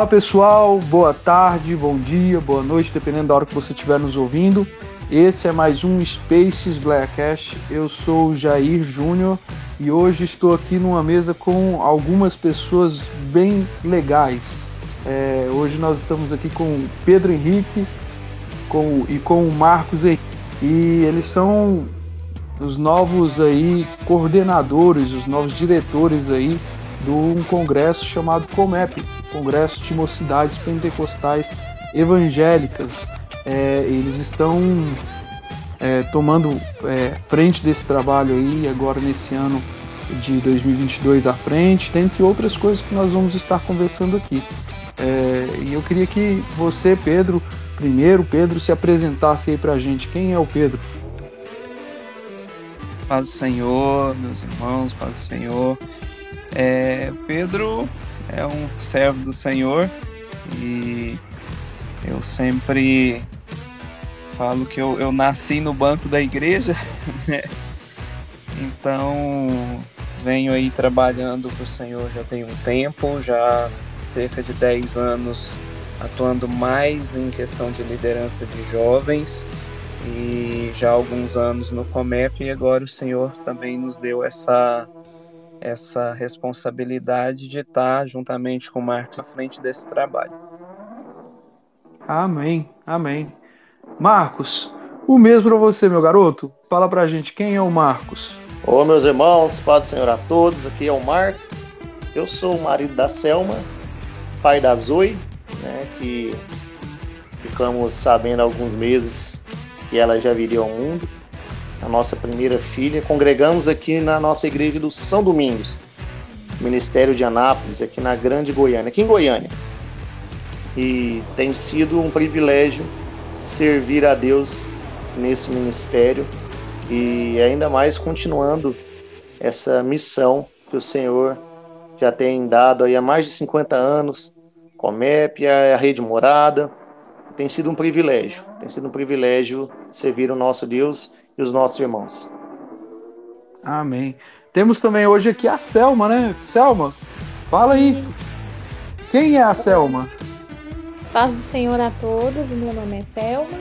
Fala pessoal, boa tarde, bom dia, boa noite, dependendo da hora que você estiver nos ouvindo. Esse é mais um Spaces Blackcast. Eu sou o Jair Júnior e hoje estou aqui numa mesa com algumas pessoas bem legais. É, hoje nós estamos aqui com o Pedro Henrique com, e com o Marcos Henrique. E eles são os novos aí coordenadores, os novos diretores aí de um congresso chamado COMEP, Congresso de Mocidades Pentecostais Evangélicas. É, eles estão é, tomando é, frente desse trabalho aí agora nesse ano de 2022 à frente, dentre outras coisas que nós vamos estar conversando aqui. É, e eu queria que você, Pedro, primeiro, Pedro, se apresentasse aí pra gente. Quem é o Pedro? Paz do Senhor, meus irmãos, paz do Senhor. É, Pedro é um servo do Senhor e eu sempre falo que eu, eu nasci no banco da igreja, né? Então venho aí trabalhando para o Senhor já tem um tempo, já cerca de 10 anos atuando mais em questão de liderança de jovens e já alguns anos no Comep e agora o Senhor também nos deu essa essa responsabilidade de estar juntamente com o Marcos à frente desse trabalho. Amém, amém. Marcos, o mesmo para você, meu garoto. Fala pra gente quem é o Marcos. Ô, meus irmãos, paz do Senhor a todos. Aqui é o Marcos. Eu sou o marido da Selma, pai da Zoe, né, que ficamos sabendo há alguns meses que ela já viria ao mundo a nossa primeira filha. Congregamos aqui na nossa igreja do São Domingos, Ministério de Anápolis, aqui na Grande Goiânia, aqui em Goiânia. E tem sido um privilégio servir a Deus nesse ministério e ainda mais continuando essa missão que o Senhor já tem dado aí há mais de 50 anos, Comep, a Rede Morada. Tem sido um privilégio, tem sido um privilégio servir o nosso Deus e os nossos irmãos. Amém. Temos também hoje aqui a Selma, né? Selma, fala aí. Quem é a Selma? Paz do Senhor a todos, meu nome é Selma,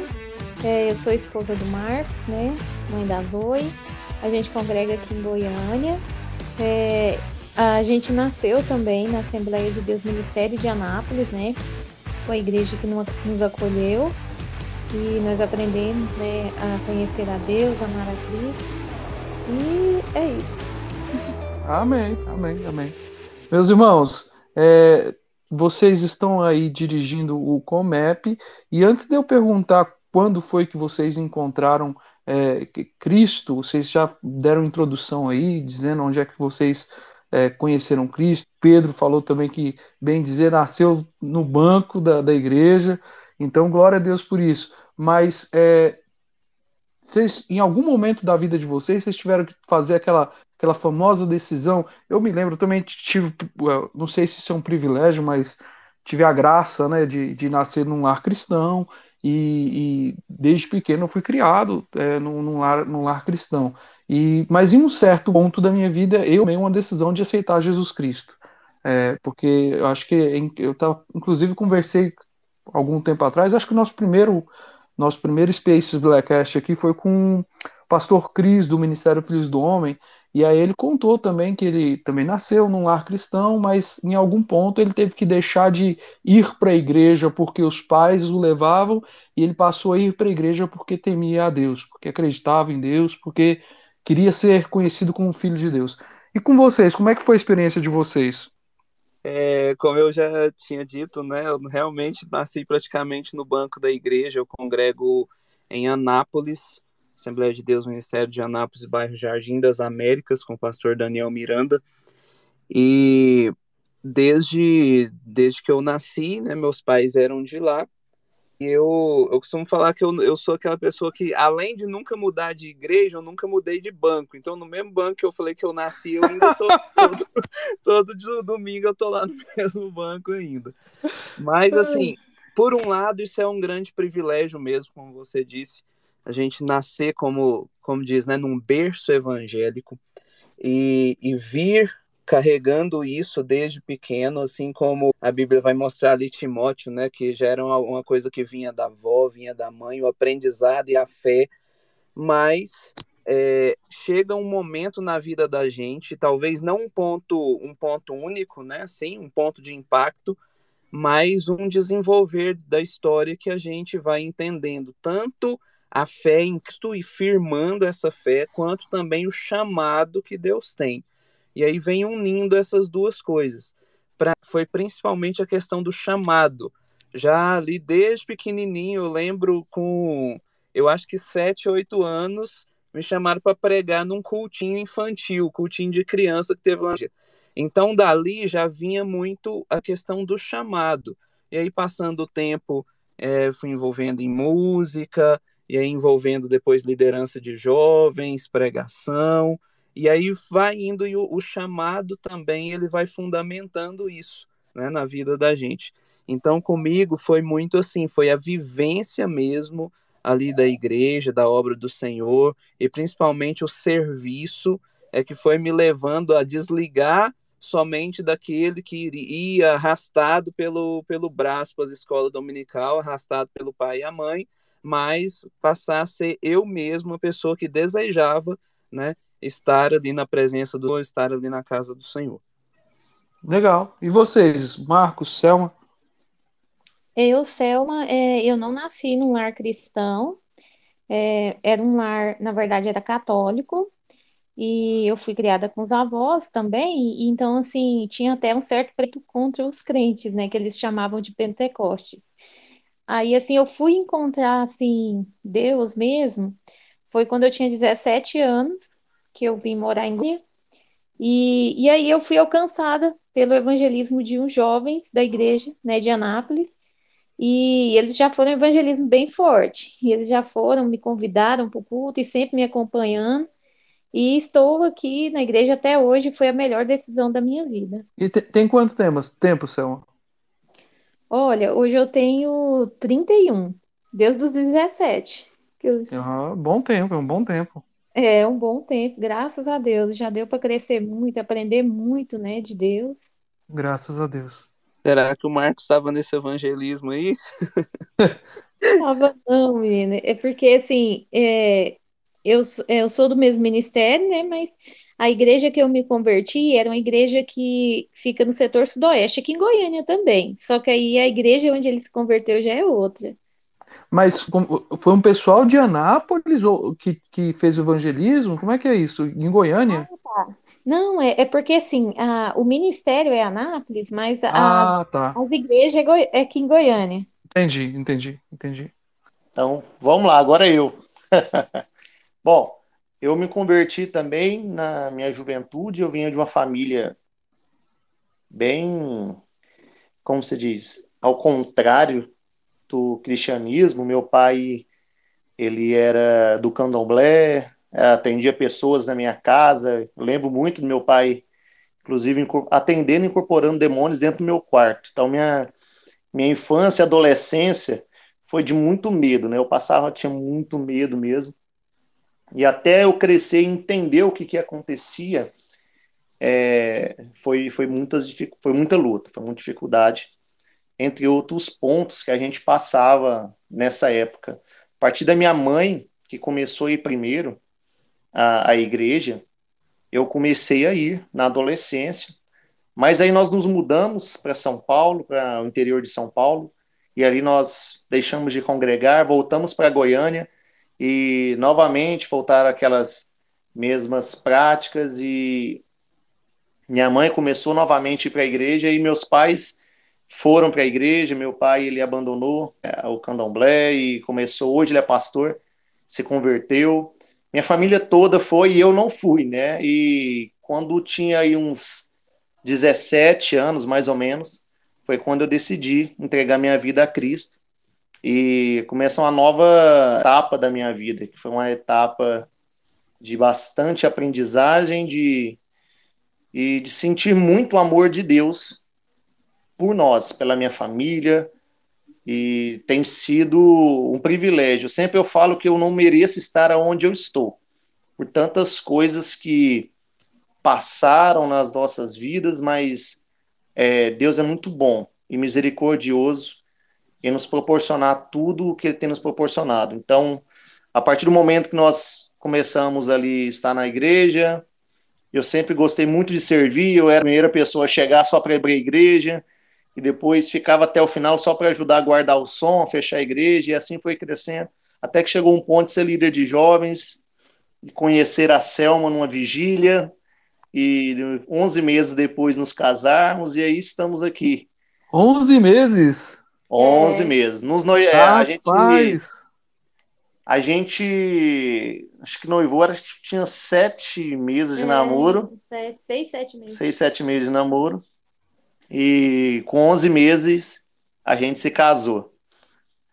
é, eu sou esposa do Marcos, né? Mãe da Zoe. A gente congrega aqui em Goiânia. É, a gente nasceu também na Assembleia de Deus Ministério de Anápolis, né? Foi a igreja que nos acolheu e nós aprendemos né, a conhecer a Deus, amar a Cristo. E é isso. Amém, amém, amém. Meus irmãos, é, vocês estão aí dirigindo o Comep, e antes de eu perguntar quando foi que vocês encontraram é, Cristo, vocês já deram introdução aí, dizendo onde é que vocês é, conheceram Cristo. Pedro falou também que, bem dizer, nasceu no banco da, da igreja, então glória a Deus por isso mas é, vocês, em algum momento da vida de vocês, vocês tiveram que fazer aquela, aquela famosa decisão. Eu me lembro, também tive, não sei se isso é um privilégio, mas tive a graça né, de, de nascer num lar cristão e, e desde pequeno eu fui criado é, num, num, lar, num lar cristão. E, mas em um certo ponto da minha vida eu tomei uma decisão de aceitar Jesus Cristo. É, porque eu acho que eu tava, inclusive conversei algum tempo atrás, acho que o nosso primeiro nosso primeiro Spaces Blackcast aqui foi com o pastor Cris, do Ministério Filhos do Homem, e aí ele contou também que ele também nasceu num lar cristão, mas em algum ponto ele teve que deixar de ir para a igreja porque os pais o levavam, e ele passou a ir para a igreja porque temia a Deus, porque acreditava em Deus, porque queria ser conhecido como filho de Deus. E com vocês, como é que foi a experiência de vocês? É, como eu já tinha dito, né, eu realmente nasci praticamente no banco da igreja. Eu congrego em Anápolis, Assembleia de Deus, Ministério de Anápolis, bairro Jardim das Américas, com o pastor Daniel Miranda. E desde, desde que eu nasci, né, meus pais eram de lá eu, eu costumo falar que eu, eu sou aquela pessoa que, além de nunca mudar de igreja, eu nunca mudei de banco. Então, no mesmo banco que eu falei que eu nasci, eu ainda tô todo, todo domingo eu tô lá no mesmo banco ainda. Mas, assim, por um lado, isso é um grande privilégio mesmo, como você disse, a gente nascer, como, como diz, né, num berço evangélico e, e vir carregando isso desde pequeno, assim como a Bíblia vai mostrar ali Timóteo, né, que já era uma, coisa que vinha da avó, vinha da mãe, o aprendizado e a fé, mas é, chega um momento na vida da gente, talvez não um ponto, um ponto único, né, sim, um ponto de impacto, mas um desenvolver da história que a gente vai entendendo tanto a fé em Cristo e firmando essa fé, quanto também o chamado que Deus tem. E aí vem unindo essas duas coisas. Pra, foi principalmente a questão do chamado. Já ali desde pequenininho, eu lembro com, eu acho que sete, oito anos, me chamaram para pregar num cultinho infantil, cultinho de criança que teve lá. Então, dali já vinha muito a questão do chamado. E aí, passando o tempo, é, fui envolvendo em música, e aí envolvendo depois liderança de jovens, pregação, e aí vai indo e o, o chamado também ele vai fundamentando isso né, na vida da gente. Então comigo foi muito assim, foi a vivência mesmo ali da igreja, da obra do Senhor e principalmente o serviço é que foi me levando a desligar somente daquele que ia arrastado pelo, pelo braço para a escola dominical, arrastado pelo pai e a mãe, mas passar a ser eu mesmo a pessoa que desejava, né, estar ali na presença do estar ali na casa do Senhor. Legal. E vocês, Marcos, Selma? Eu, Selma, é, eu não nasci num lar cristão. É, era um lar, na verdade, era católico. E eu fui criada com os avós também. E, então, assim, tinha até um certo preto contra os crentes, né? Que eles chamavam de pentecostes. Aí, assim, eu fui encontrar, assim, Deus mesmo. Foi quando eu tinha 17 anos que eu vim morar em Goiânia. E, e aí eu fui alcançada pelo evangelismo de uns jovens da igreja, né, de Anápolis, e eles já foram um evangelismo bem forte, e eles já foram, me convidaram para o culto e sempre me acompanhando, e estou aqui na igreja até hoje, foi a melhor decisão da minha vida. E te, tem quanto tempo, tempo, Selma? Olha, hoje eu tenho 31, desde os 17. Eu... Uhum, bom tempo, é um bom tempo. É um bom tempo, graças a Deus. Já deu para crescer muito, aprender muito, né, de Deus. Graças a Deus. Será que o Marcos estava nesse evangelismo aí? Estava não, menina. É porque, assim, é, eu, eu sou do mesmo ministério, né, mas a igreja que eu me converti era uma igreja que fica no setor sudoeste, aqui em Goiânia também. Só que aí a igreja onde ele se converteu já é outra. Mas foi um pessoal de Anápolis que, que fez o evangelismo? Como é que é isso? Em Goiânia? Ah, tá. Não, é, é porque assim, a, o ministério é Anápolis, mas ah, tá. as igrejas é, Goi, é aqui em Goiânia. Entendi, entendi, entendi. Então, vamos lá, agora eu. Bom, eu me converti também na minha juventude, eu vinha de uma família bem, como se diz, ao contrário do cristianismo. Meu pai, ele era do candomblé, atendia pessoas na minha casa. Eu lembro muito do meu pai, inclusive, atendendo e incorporando demônios dentro do meu quarto. Então, minha, minha infância adolescência foi de muito medo, né? Eu passava, tinha muito medo mesmo. E até eu crescer e entender o que, que acontecia, é, foi, foi, muitas, foi muita luta, foi muita dificuldade entre outros pontos que a gente passava nessa época. A partir da minha mãe, que começou a ir primeiro à, à igreja, eu comecei a ir na adolescência, mas aí nós nos mudamos para São Paulo, para o interior de São Paulo, e ali nós deixamos de congregar, voltamos para Goiânia e novamente voltaram aquelas mesmas práticas e minha mãe começou novamente para a igreja e meus pais foram para a igreja. Meu pai ele abandonou é, o candomblé e começou. Hoje ele é pastor, se converteu. Minha família toda foi e eu não fui, né? E quando tinha aí uns 17 anos, mais ou menos, foi quando eu decidi entregar minha vida a Cristo e começa uma nova etapa da minha vida, que foi uma etapa de bastante aprendizagem, de e de sentir muito o amor de Deus por nós, pela minha família, e tem sido um privilégio. Sempre eu falo que eu não mereço estar onde eu estou, por tantas coisas que passaram nas nossas vidas, mas é, Deus é muito bom e misericordioso em nos proporcionar tudo o que Ele tem nos proporcionado. Então, a partir do momento que nós começamos ali estar na igreja, eu sempre gostei muito de servir, eu era a primeira pessoa a chegar só para abrir a igreja, e depois ficava até o final só para ajudar a guardar o som, fechar a igreja, e assim foi crescendo, até que chegou um ponto de ser líder de jovens, de conhecer a Selma numa vigília, e 11 meses depois nos casarmos, e aí estamos aqui. 11 meses? 11 é. meses. Nos no... É, a gente a gente acho que noivou, acho que tinha sete meses de é, namoro. Sete, seis, sete meses. Seis, sete meses de namoro. E com 11 meses a gente se casou.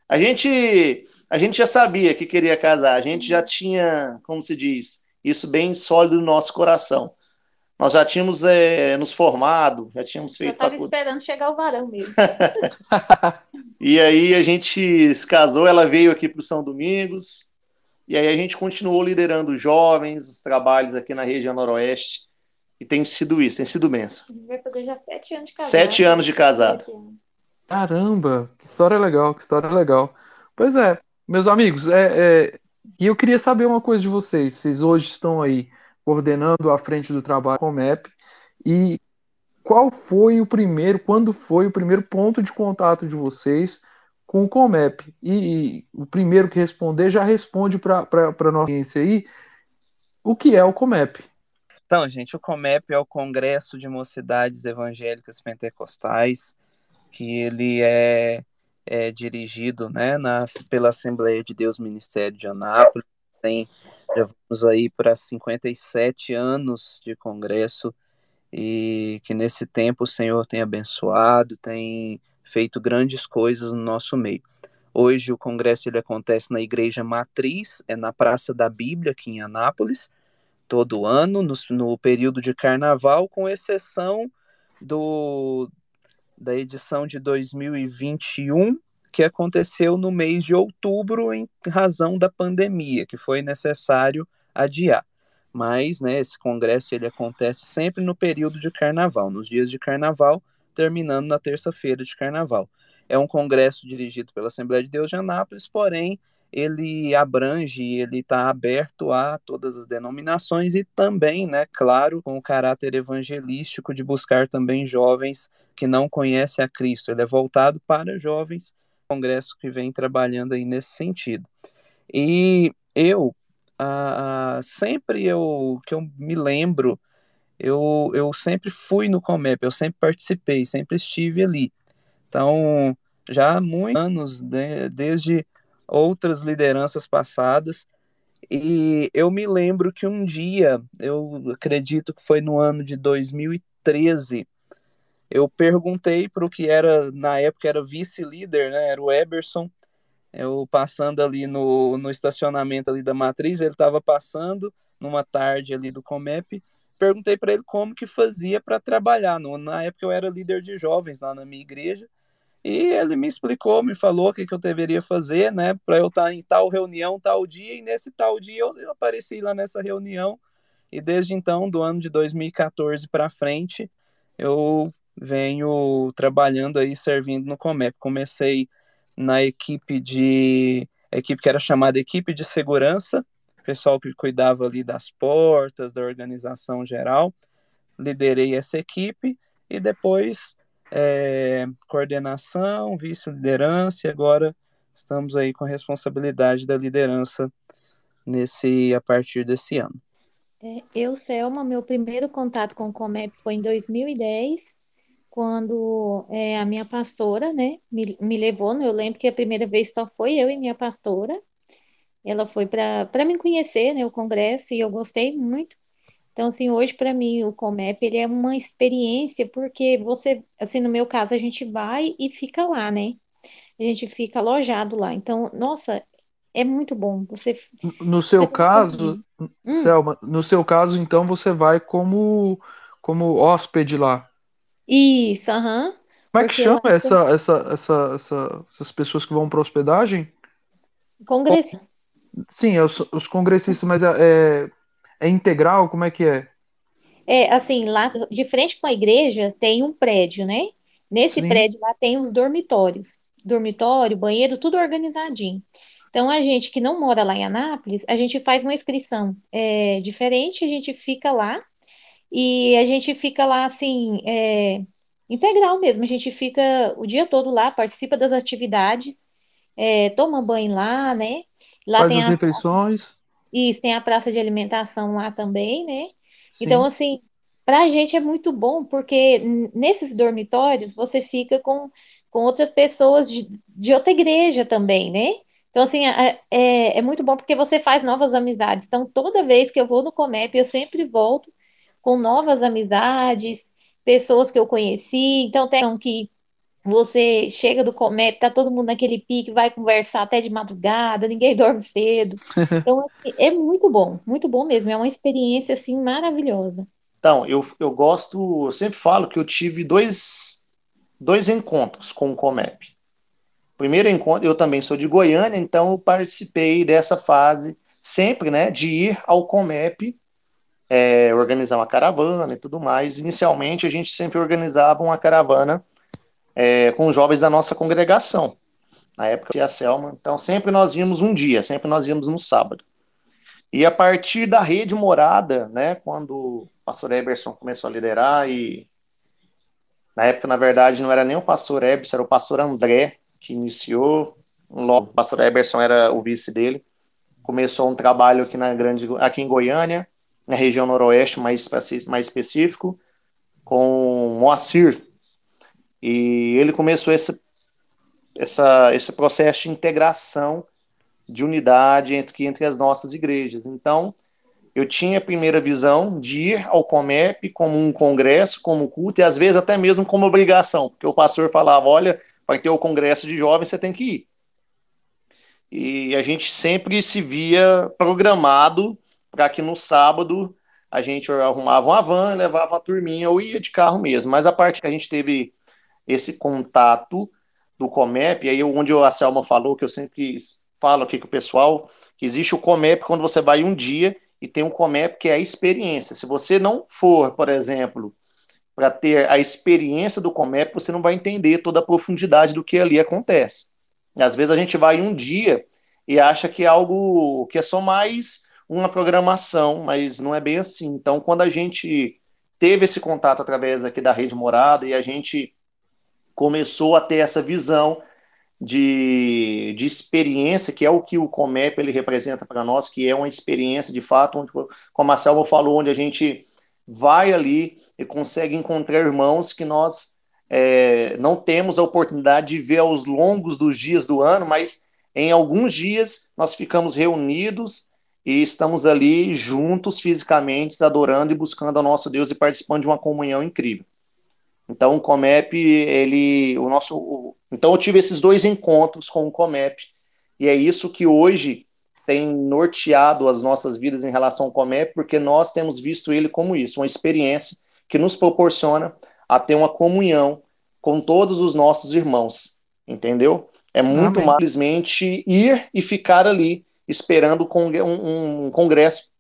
A gente, a gente já sabia que queria casar, a gente já tinha, como se diz, isso bem sólido no nosso coração. Nós já tínhamos é, nos formado, já tínhamos feito. Eu estava esperando chegar o varão mesmo. e aí a gente se casou, ela veio aqui para o São Domingos, e aí a gente continuou liderando os jovens, os trabalhos aqui na região noroeste, e tem sido isso, tem sido benção. Vai fazer já sete anos de casado. Sete anos de casado. Caramba, que história legal, que história legal. Pois é, meus amigos, é, é, e eu queria saber uma coisa de vocês. Vocês hoje estão aí coordenando a frente do trabalho com o MEP. E qual foi o primeiro, quando foi o primeiro ponto de contato de vocês com o Comep? E, e o primeiro que responder já responde para a nossa audiência aí o que é o Comep. Então, gente, o Comep é o Congresso de Mocidades Evangélicas Pentecostais, que ele é, é dirigido né, nas, pela Assembleia de Deus Ministério de Anápolis, tem já vamos aí para 57 anos de congresso e que nesse tempo o Senhor tem abençoado, tem feito grandes coisas no nosso meio. Hoje o congresso ele acontece na igreja matriz, é na Praça da Bíblia aqui em Anápolis, todo ano no, no período de carnaval, com exceção do da edição de 2021, que aconteceu no mês de outubro em razão da pandemia, que foi necessário adiar. Mas, né, esse congresso ele acontece sempre no período de carnaval, nos dias de carnaval, terminando na terça-feira de carnaval. É um congresso dirigido pela Assembleia de Deus de Anápolis, porém ele abrange, ele está aberto a todas as denominações e também, né, claro, com o caráter evangelístico de buscar também jovens que não conhecem a Cristo. Ele é voltado para jovens congresso que vem trabalhando aí nesse sentido. E eu, ah, sempre eu, que eu me lembro, eu, eu sempre fui no Comep, eu sempre participei, sempre estive ali. Então, já há muitos anos, né, desde outras lideranças passadas, e eu me lembro que um dia, eu acredito que foi no ano de 2013, eu perguntei para o que era, na época era vice-líder, né, era o Eberson, eu passando ali no, no estacionamento ali da Matriz, ele estava passando numa tarde ali do Comep, perguntei para ele como que fazia para trabalhar, no, na época eu era líder de jovens lá na minha igreja, e ele me explicou, me falou o que, que eu deveria fazer, né, para eu estar tá em tal reunião, tal dia, e nesse tal dia eu, eu apareci lá nessa reunião, e desde então, do ano de 2014 para frente, eu venho trabalhando aí, servindo no Comep. Comecei na equipe de equipe que era chamada equipe de segurança, pessoal que cuidava ali das portas, da organização geral. Liderei essa equipe e depois é, coordenação, vice-liderança e agora estamos aí com a responsabilidade da liderança nesse a partir desse ano. É, eu, Selma, meu primeiro contato com o Comep foi em 2010 quando é, a minha pastora, né, me, me levou, eu lembro que a primeira vez só foi eu e minha pastora, ela foi para me conhecer, né, o congresso, e eu gostei muito. Então, assim, hoje para mim o Comep, ele é uma experiência, porque você, assim, no meu caso, a gente vai e fica lá, né? A gente fica alojado lá. Então, nossa, é muito bom. Você No seu você caso, hum. Selma, no seu caso, então você vai como como hóspede lá. Isso, aham. Como é que chama essa, essa, essa, essa, essas pessoas que vão para hospedagem? Congressista. Sim, é os, os congressistas, mas é, é, integral? Como é que é? É, assim, lá de frente com a igreja tem um prédio, né? Nesse Sim. prédio lá tem os dormitórios. Dormitório, banheiro, tudo organizadinho. Então, a gente que não mora lá em Anápolis, a gente faz uma inscrição é, diferente, a gente fica lá e a gente fica lá, assim, é, integral mesmo. A gente fica o dia todo lá, participa das atividades, é, toma banho lá, né? Lá Faz tem as a, refeições. Isso, tem a praça de alimentação lá também, né? Então, Sim. assim, para a gente é muito bom, porque nesses dormitórios você fica com, com outras pessoas de, de outra igreja também, né? Então, assim, é, é, é muito bom porque você faz novas amizades. Então, toda vez que eu vou no Comep, eu sempre volto com novas amizades, pessoas que eu conheci. Então, tem um que você chega do Comep, tá todo mundo naquele pique, vai conversar até de madrugada, ninguém dorme cedo. Então, assim, é muito bom, muito bom mesmo. É uma experiência, assim, maravilhosa. Então, eu, eu gosto, eu sempre falo que eu tive dois, dois encontros com o Comep. Primeiro encontro, eu também sou de Goiânia, então eu participei dessa fase sempre, né, de ir ao Comep, é, organizar uma caravana e tudo mais. Inicialmente, a gente sempre organizava uma caravana é, com os jovens da nossa congregação. Na época, eu e a Selma. Então, sempre nós íamos um dia, sempre nós íamos no sábado. E a partir da rede morada, né, quando o pastor Eberson começou a liderar, e na época, na verdade, não era nem o pastor Eberson, era o pastor André que iniciou. Logo, o pastor Eberson era o vice dele. Começou um trabalho aqui, na grande, aqui em Goiânia, na região noroeste, mais, mais específico, com Moacir. E ele começou esse, essa, esse processo de integração de unidade entre, entre as nossas igrejas. Então, eu tinha a primeira visão de ir ao Comep como um congresso, como culto, e às vezes até mesmo como obrigação, porque o pastor falava, olha, vai ter o congresso de jovens, você tem que ir. E a gente sempre se via programado para que no sábado a gente arrumava uma van, levava uma turminha ou ia de carro mesmo. Mas a parte que a gente teve esse contato do Comep, aí onde a Selma falou, que eu sempre falo aqui com o pessoal, que existe o Comep quando você vai um dia e tem um Comep que é a experiência. Se você não for, por exemplo, para ter a experiência do Comep, você não vai entender toda a profundidade do que ali acontece. Às vezes a gente vai um dia e acha que é algo que é só mais uma programação, mas não é bem assim. Então, quando a gente teve esse contato através aqui da Rede Morada e a gente começou a ter essa visão de, de experiência, que é o que o Comep ele representa para nós, que é uma experiência de fato, onde, como a Selva falou, onde a gente vai ali e consegue encontrar irmãos que nós é, não temos a oportunidade de ver aos longos dos dias do ano, mas em alguns dias nós ficamos reunidos e estamos ali juntos fisicamente, adorando e buscando ao nosso Deus e participando de uma comunhão incrível. Então o Comep, ele, o nosso, o, então eu tive esses dois encontros com o Comep. E é isso que hoje tem norteado as nossas vidas em relação ao Comep, porque nós temos visto ele como isso, uma experiência que nos proporciona a ter uma comunhão com todos os nossos irmãos, entendeu? É muito mais simplesmente ir e ficar ali esperando um, um congresso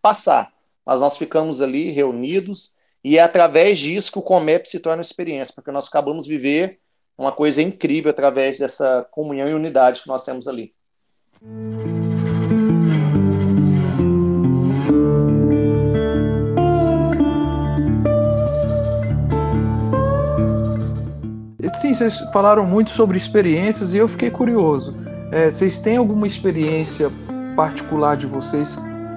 passar, mas nós ficamos ali reunidos e é através disso que o Comep se torna uma experiência, porque nós acabamos de viver uma coisa incrível através dessa comunhão e unidade que nós temos ali. Sim, vocês falaram muito sobre experiências e eu fiquei curioso. É, vocês têm alguma experiência particular de vocês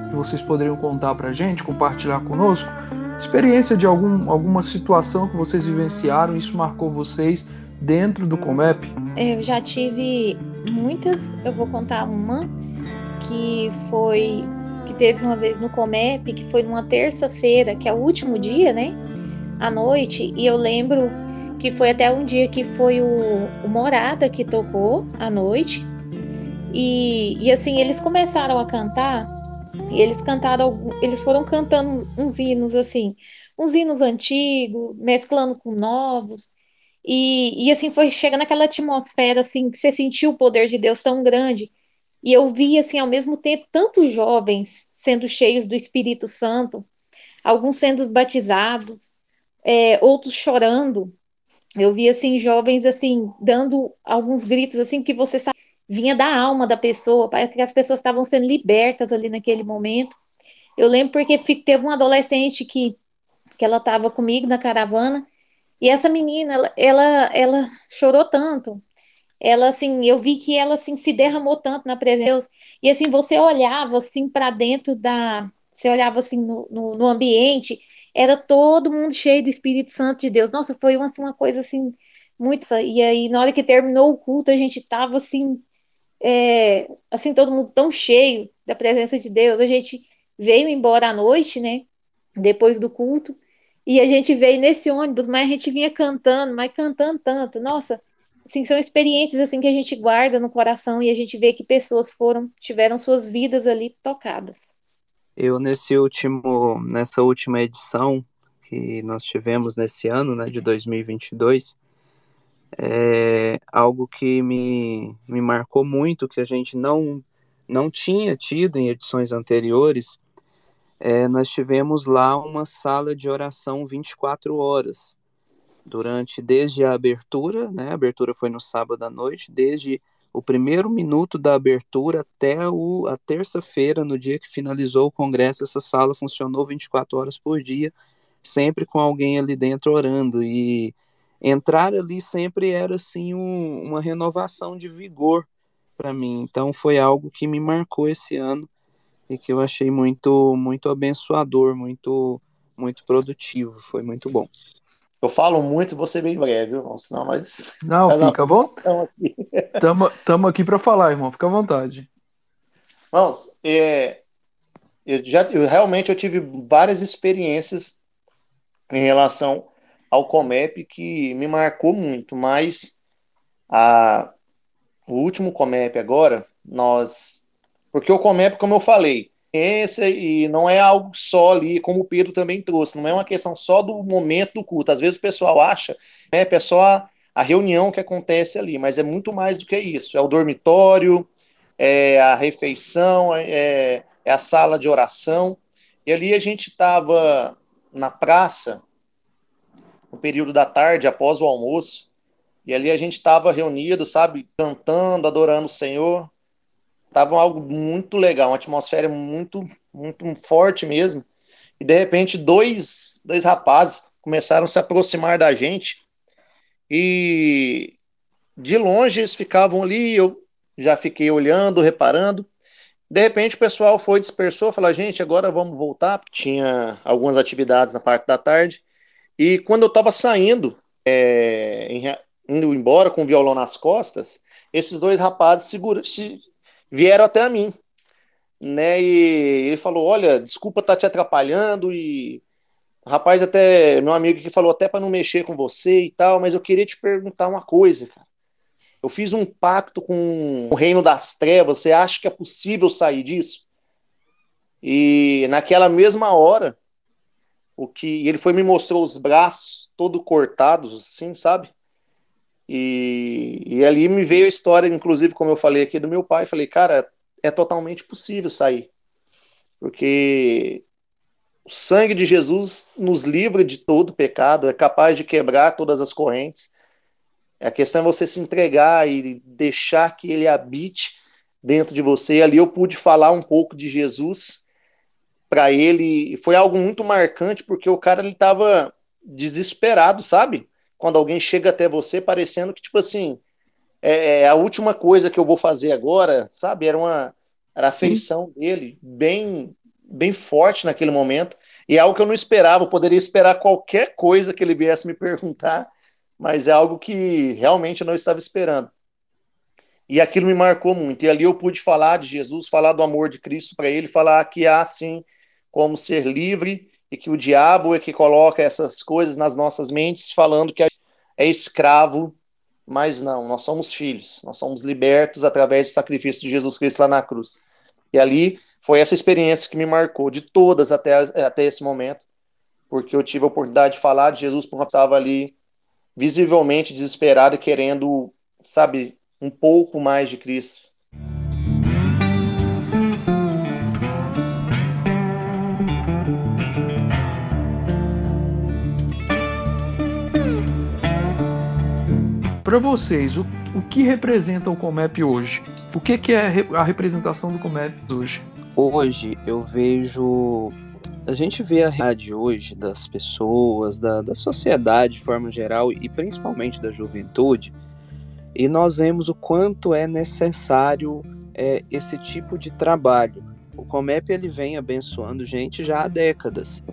que vocês poderiam contar para gente, compartilhar conosco? Experiência de algum, alguma situação que vocês vivenciaram, isso marcou vocês dentro do Comep? Eu já tive muitas, eu vou contar uma que foi que teve uma vez no Comep, que foi numa terça-feira, que é o último dia, né? À noite, e eu lembro que foi até um dia que foi o, o Morada que tocou à noite. E, e assim, eles começaram a cantar, e eles cantaram, eles foram cantando uns hinos assim, uns hinos antigos, mesclando com novos. E, e assim foi chega naquela atmosfera assim que você sentiu o poder de Deus tão grande. E eu vi assim ao mesmo tempo tantos jovens sendo cheios do Espírito Santo, alguns sendo batizados, é, outros chorando. Eu vi assim jovens assim dando alguns gritos assim que você sabe vinha da alma da pessoa, parece que as pessoas estavam sendo libertas ali naquele momento. Eu lembro porque teve uma adolescente que que ela estava comigo na caravana e essa menina ela, ela ela chorou tanto ela assim, eu vi que ela assim se derramou tanto na presença de Deus, e assim você olhava assim para dentro da, você olhava assim no, no, no, ambiente, era todo mundo cheio do Espírito Santo de Deus. Nossa, foi uma, assim, uma coisa assim muito, e aí na hora que terminou o culto a gente tava assim, é, assim todo mundo tão cheio da presença de Deus. A gente veio embora à noite, né? Depois do culto, e a gente veio nesse ônibus, mas a gente vinha cantando, mas cantando tanto. Nossa, assim, são experiências assim que a gente guarda no coração e a gente vê que pessoas foram tiveram suas vidas ali tocadas. Eu nesse último nessa última edição que nós tivemos nesse ano, né, de 2022, é algo que me, me marcou muito que a gente não não tinha tido em edições anteriores. É, nós tivemos lá uma sala de oração 24 horas durante desde a abertura, né? A abertura foi no sábado à noite, desde o primeiro minuto da abertura até o, a terça-feira, no dia que finalizou o congresso, essa sala funcionou 24 horas por dia, sempre com alguém ali dentro orando. E entrar ali sempre era assim um, uma renovação de vigor para mim. Então foi algo que me marcou esse ano e que eu achei muito muito abençoador, muito muito produtivo, foi muito bom. Eu falo muito, ser bem breve, viu? Senão nós. Não, fica bom. Estamos aqui, aqui para falar, irmão. Fica à vontade. Vamos, é, eu já, eu, realmente eu tive várias experiências em relação ao Comep que me marcou muito, mas a, o último Comep agora, nós. Porque o Comep, como eu falei, experiência e não é algo só ali, como o Pedro também trouxe, não é uma questão só do momento do culto. Às vezes o pessoal acha né, é só a, a reunião que acontece ali, mas é muito mais do que isso. É o dormitório, é a refeição, é, é a sala de oração. E ali a gente estava na praça, no período da tarde, após o almoço, e ali a gente estava reunido, sabe, cantando, adorando o Senhor. Tava algo muito legal, uma atmosfera muito, muito forte mesmo. E de repente, dois, dois rapazes começaram a se aproximar da gente. E de longe eles ficavam ali, eu já fiquei olhando, reparando. De repente o pessoal foi, dispersou, falou: gente, agora vamos voltar. Tinha algumas atividades na parte da tarde. E quando eu estava saindo, é, indo embora com o violão nas costas, esses dois rapazes segura, se, vieram até a mim, né? E ele falou: Olha, desculpa estar tá te atrapalhando. E o rapaz, até meu amigo que falou até para não mexer com você e tal, mas eu queria te perguntar uma coisa, cara. Eu fiz um pacto com o reino das trevas. Você acha que é possível sair disso? E naquela mesma hora, o que ele foi me mostrou os braços todo cortados, assim, sabe? E, e ali me veio a história, inclusive, como eu falei aqui, do meu pai. Falei, cara, é totalmente possível sair. Porque o sangue de Jesus nos livra de todo pecado, é capaz de quebrar todas as correntes. A questão é você se entregar e deixar que ele habite dentro de você. E ali eu pude falar um pouco de Jesus para ele. Foi algo muito marcante, porque o cara ele estava desesperado, sabe? quando alguém chega até você parecendo que, tipo assim, é, é a última coisa que eu vou fazer agora, sabe? Era uma era a feição dele, bem bem forte naquele momento, e é algo que eu não esperava, eu poderia esperar qualquer coisa que ele viesse me perguntar, mas é algo que realmente eu não estava esperando. E aquilo me marcou muito. E ali eu pude falar de Jesus, falar do amor de Cristo para ele, falar que há sim como ser livre e que o diabo é que coloca essas coisas nas nossas mentes, falando que é escravo, mas não, nós somos filhos, nós somos libertos através do sacrifício de Jesus Cristo lá na cruz. E ali foi essa experiência que me marcou, de todas até, até esse momento, porque eu tive a oportunidade de falar de Jesus, porque eu estava ali visivelmente desesperado querendo, sabe, um pouco mais de Cristo. Para vocês, o, o que representa o Comep hoje? O que, que é a representação do Comep hoje? Hoje eu vejo. A gente vê a realidade hoje das pessoas, da, da sociedade de forma geral e principalmente da juventude, e nós vemos o quanto é necessário é, esse tipo de trabalho. O Comep ele vem abençoando gente já há décadas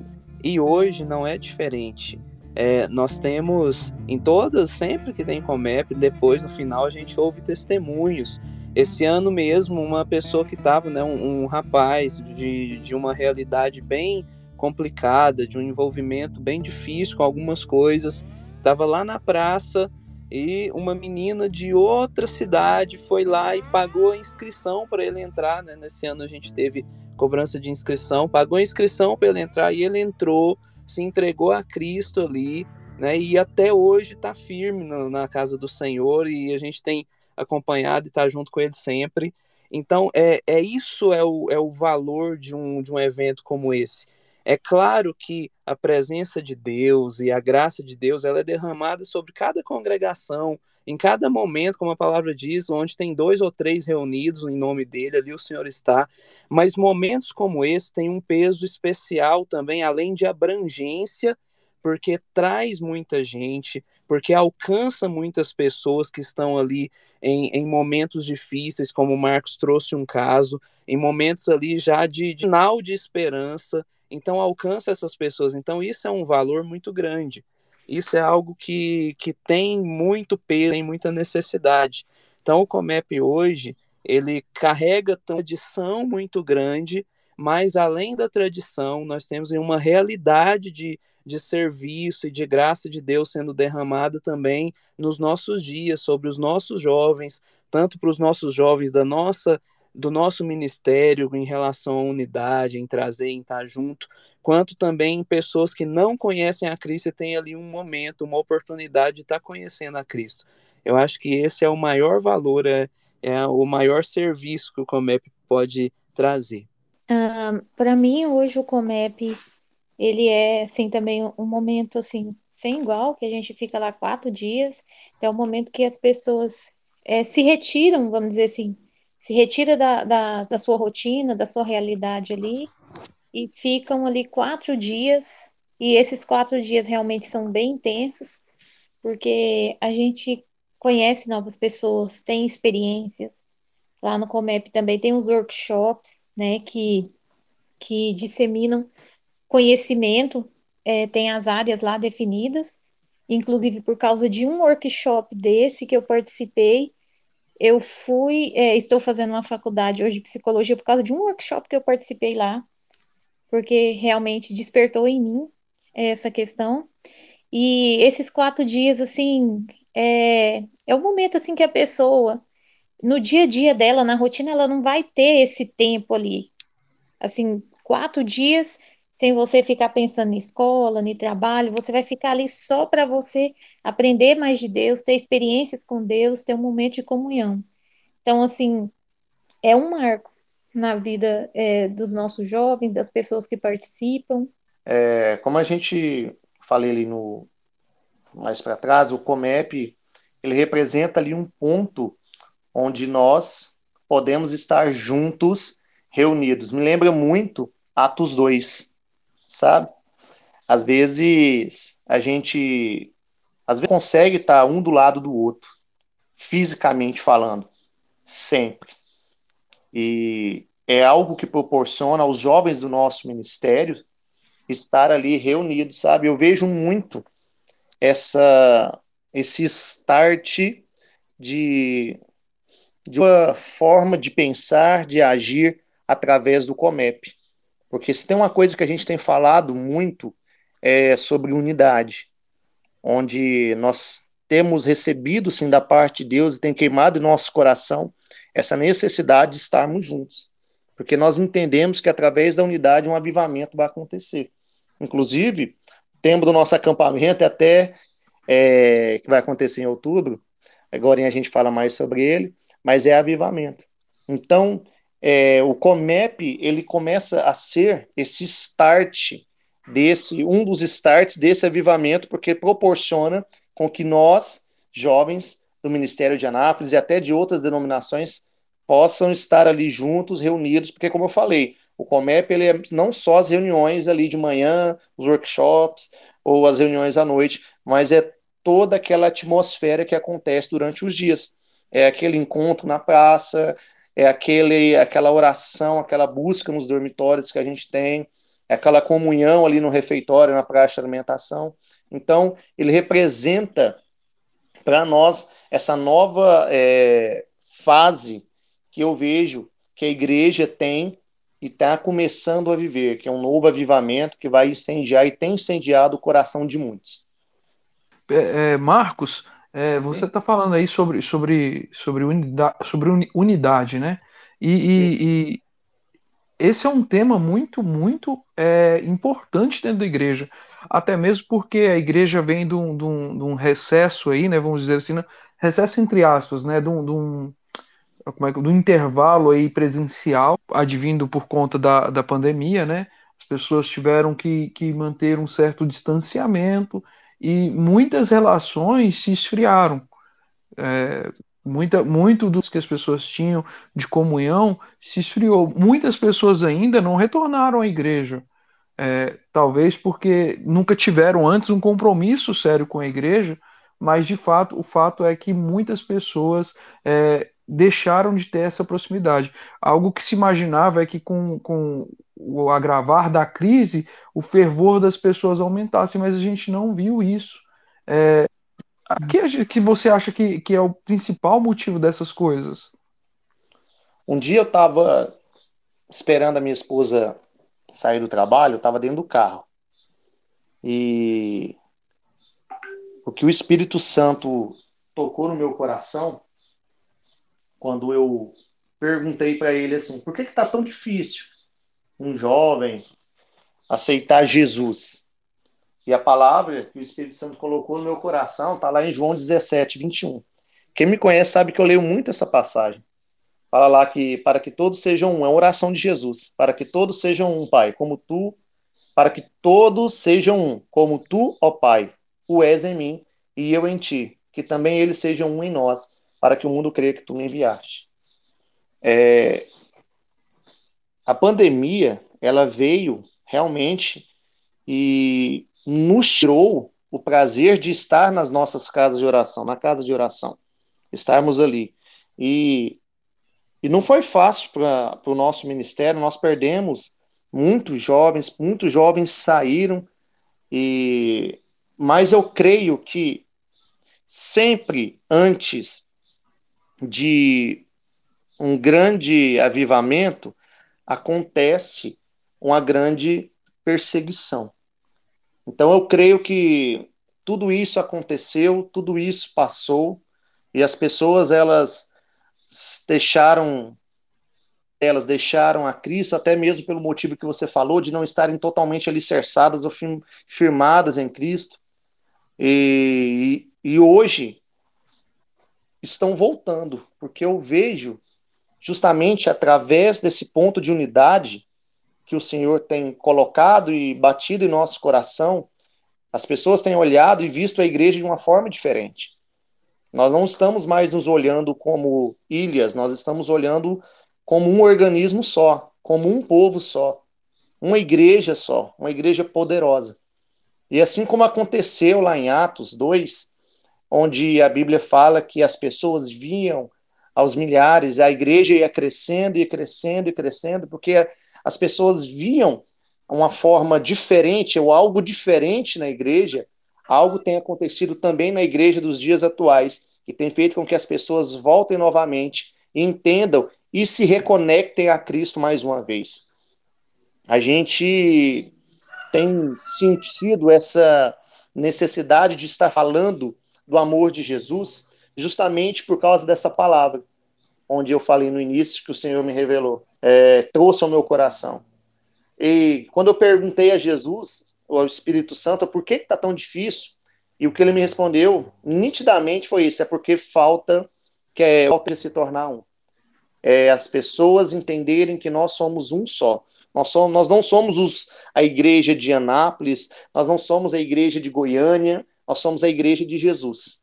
e hoje não é diferente. É, nós temos em todas, sempre que tem Comep, depois no final a gente ouve testemunhos. Esse ano mesmo, uma pessoa que estava, né, um, um rapaz de, de uma realidade bem complicada, de um envolvimento bem difícil com algumas coisas, estava lá na praça e uma menina de outra cidade foi lá e pagou a inscrição para ele entrar. Né? Nesse ano a gente teve cobrança de inscrição, pagou a inscrição para ele entrar e ele entrou, se entregou a Cristo ali, né? E até hoje está firme na, na, casa do Senhor e a gente tem acompanhado e está junto com ele sempre. Então é, é isso é o, é o valor de um, de um evento como esse. É claro que a presença de Deus e a graça de Deus ela é derramada sobre cada congregação, em cada momento, como a palavra diz, onde tem dois ou três reunidos em nome dele, ali o Senhor está. Mas momentos como esse têm um peso especial também, além de abrangência, porque traz muita gente, porque alcança muitas pessoas que estão ali em, em momentos difíceis, como o Marcos trouxe um caso, em momentos ali já de, de final de esperança, então alcança essas pessoas. Então isso é um valor muito grande. Isso é algo que, que tem muito peso, tem muita necessidade. Então o Comep hoje, ele carrega tradição muito grande, mas além da tradição, nós temos uma realidade de, de serviço e de graça de Deus sendo derramada também nos nossos dias, sobre os nossos jovens, tanto para os nossos jovens da nossa do nosso ministério em relação à unidade, em trazer, em estar junto, quanto também pessoas que não conhecem a Cristo e têm ali um momento, uma oportunidade de estar conhecendo a Cristo. Eu acho que esse é o maior valor, é, é o maior serviço que o Comep pode trazer. Uh, Para mim, hoje o Comep ele é assim também um momento assim sem igual, que a gente fica lá quatro dias, é um momento que as pessoas é, se retiram, vamos dizer assim, se retira da, da, da sua rotina, da sua realidade ali, e ficam ali quatro dias, e esses quatro dias realmente são bem intensos, porque a gente conhece novas pessoas, tem experiências. Lá no Comep também tem os workshops, né, que, que disseminam conhecimento, é, tem as áreas lá definidas, inclusive por causa de um workshop desse que eu participei, eu fui, é, estou fazendo uma faculdade hoje de psicologia por causa de um workshop que eu participei lá, porque realmente despertou em mim essa questão. E esses quatro dias, assim, é, é o momento, assim, que a pessoa, no dia a dia dela, na rotina, ela não vai ter esse tempo ali. Assim, quatro dias sem você ficar pensando em escola, em trabalho, você vai ficar ali só para você aprender mais de Deus, ter experiências com Deus, ter um momento de comunhão. Então, assim, é um marco na vida é, dos nossos jovens, das pessoas que participam. É, como a gente falei ali no mais para trás, o Comep ele representa ali um ponto onde nós podemos estar juntos, reunidos. Me lembra muito Atos 2, sabe? Às vezes a gente às vezes consegue estar um do lado do outro, fisicamente falando, sempre. E é algo que proporciona aos jovens do nosso ministério estar ali reunidos, sabe? Eu vejo muito essa esse start de, de uma forma de pensar, de agir através do Comep. Porque se tem uma coisa que a gente tem falado muito é sobre unidade, onde nós temos recebido, sim, da parte de Deus e tem queimado em nosso coração essa necessidade de estarmos juntos. Porque nós entendemos que através da unidade um avivamento vai acontecer. Inclusive, tempo do nosso acampamento até é, que vai acontecer em outubro, agora a gente fala mais sobre ele, mas é avivamento. Então, é, o Comep ele começa a ser esse start desse um dos starts desse avivamento porque proporciona com que nós jovens do Ministério de Anápolis e até de outras denominações possam estar ali juntos, reunidos, porque como eu falei, o Comep ele é não só as reuniões ali de manhã, os workshops ou as reuniões à noite, mas é toda aquela atmosfera que acontece durante os dias. É aquele encontro na praça, é aquele, aquela oração, aquela busca nos dormitórios que a gente tem, é aquela comunhão ali no refeitório, na praça de alimentação. Então, ele representa para nós essa nova é, fase que eu vejo que a igreja tem e está começando a viver, que é um novo avivamento que vai incendiar e tem incendiado o coração de muitos. É, é, Marcos, é, você está falando aí sobre, sobre, sobre, unidade, sobre unidade, né? E, e, e, esse é um tema muito, muito é, importante dentro da igreja. Até mesmo porque a igreja vem de um, de um, de um recesso aí, né? Vamos dizer assim, né? Recesso entre aspas, né? De um, de um, como é, do intervalo aí presencial, advindo por conta da, da pandemia, né? As pessoas tiveram que, que manter um certo distanciamento e muitas relações se esfriaram. É, muita, muito dos que as pessoas tinham de comunhão se esfriou. Muitas pessoas ainda não retornaram à igreja. É, talvez porque nunca tiveram antes um compromisso sério com a igreja, mas de fato o fato é que muitas pessoas é, deixaram de ter essa proximidade. Algo que se imaginava é que com, com o agravar da crise, o fervor das pessoas aumentasse, mas a gente não viu isso. É, que, que você acha que, que é o principal motivo dessas coisas? Um dia eu estava esperando a minha esposa sair do trabalho, estava dentro do carro. E o que o Espírito Santo tocou no meu coração quando eu perguntei para ele assim: por que está tão difícil um jovem aceitar Jesus? E a palavra que o Espírito Santo colocou no meu coração está lá em João 17, 21. Quem me conhece sabe que eu leio muito essa passagem. Fala lá que para que todos sejam um, é uma oração de Jesus, para que todos sejam um, Pai, como tu, para que todos sejam um, como tu, ó Pai, o és em mim e eu em ti, que também eles sejam um em nós, para que o mundo creia que tu me enviaste. É, a pandemia, ela veio realmente e nos tirou o prazer de estar nas nossas casas de oração, na casa de oração, estarmos ali. E, e não foi fácil para o nosso ministério, nós perdemos muitos jovens, muitos jovens saíram, e mas eu creio que sempre antes de um grande avivamento, acontece uma grande perseguição. Então eu creio que tudo isso aconteceu, tudo isso passou e as pessoas elas deixaram elas deixaram a Cristo até mesmo pelo motivo que você falou de não estarem totalmente alicerçadas ou firmadas em Cristo. E, e hoje estão voltando, porque eu vejo justamente através desse ponto de unidade que o Senhor tem colocado e batido em nosso coração, as pessoas têm olhado e visto a igreja de uma forma diferente. Nós não estamos mais nos olhando como ilhas, nós estamos olhando como um organismo só, como um povo só, uma igreja só, uma igreja poderosa. E assim como aconteceu lá em Atos 2, onde a Bíblia fala que as pessoas viam aos milhares, a igreja ia crescendo e crescendo e crescendo, porque as pessoas viam uma forma diferente ou algo diferente na igreja, algo tem acontecido também na igreja dos dias atuais, que tem feito com que as pessoas voltem novamente, entendam e se reconectem a Cristo mais uma vez. A gente tem sentido essa necessidade de estar falando do amor de Jesus, justamente por causa dessa palavra, onde eu falei no início que o Senhor me revelou, é, trouxe ao meu coração. E quando eu perguntei a Jesus, ou ao Espírito Santo, por que está tão difícil, e o que ele me respondeu nitidamente foi isso: é porque falta, que é falta se tornar um. É as pessoas entenderem que nós somos um só. Nós, somos, nós não somos os, a igreja de Anápolis, nós não somos a igreja de Goiânia, nós somos a igreja de Jesus.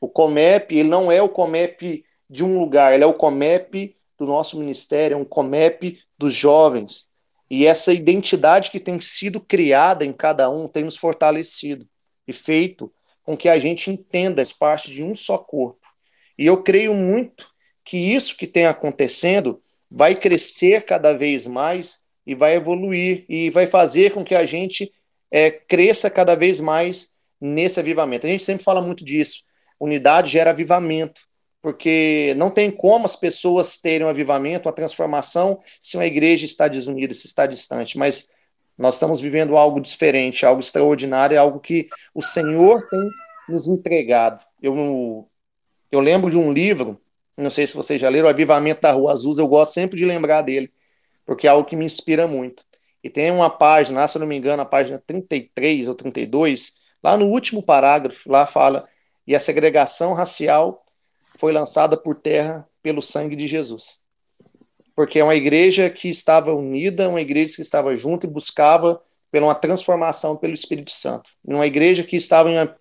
O Comep, ele não é o Comep de um lugar, ele é o Comep do nosso ministério, é um Comep dos jovens. E essa identidade que tem sido criada em cada um tem nos fortalecido e feito com que a gente entenda as partes de um só corpo. E eu creio muito que isso que tem acontecendo vai crescer cada vez mais e vai evoluir e vai fazer com que a gente é, cresça cada vez mais nesse avivamento. A gente sempre fala muito disso. Unidade gera avivamento, porque não tem como as pessoas terem um avivamento, uma transformação, se uma igreja está desunida, se está distante. Mas nós estamos vivendo algo diferente, algo extraordinário, algo que o Senhor tem nos entregado. Eu, eu lembro de um livro, não sei se vocês já leram, Avivamento da Rua Azul, eu gosto sempre de lembrar dele, porque é algo que me inspira muito. E tem uma página, se eu não me engano, a página 33 ou 32, lá no último parágrafo, lá fala, e a segregação racial foi lançada por terra pelo sangue de Jesus porque é uma igreja que estava unida, uma igreja que estava junta e buscava pela uma transformação pelo Espírito Santo. Uma igreja que estava em uma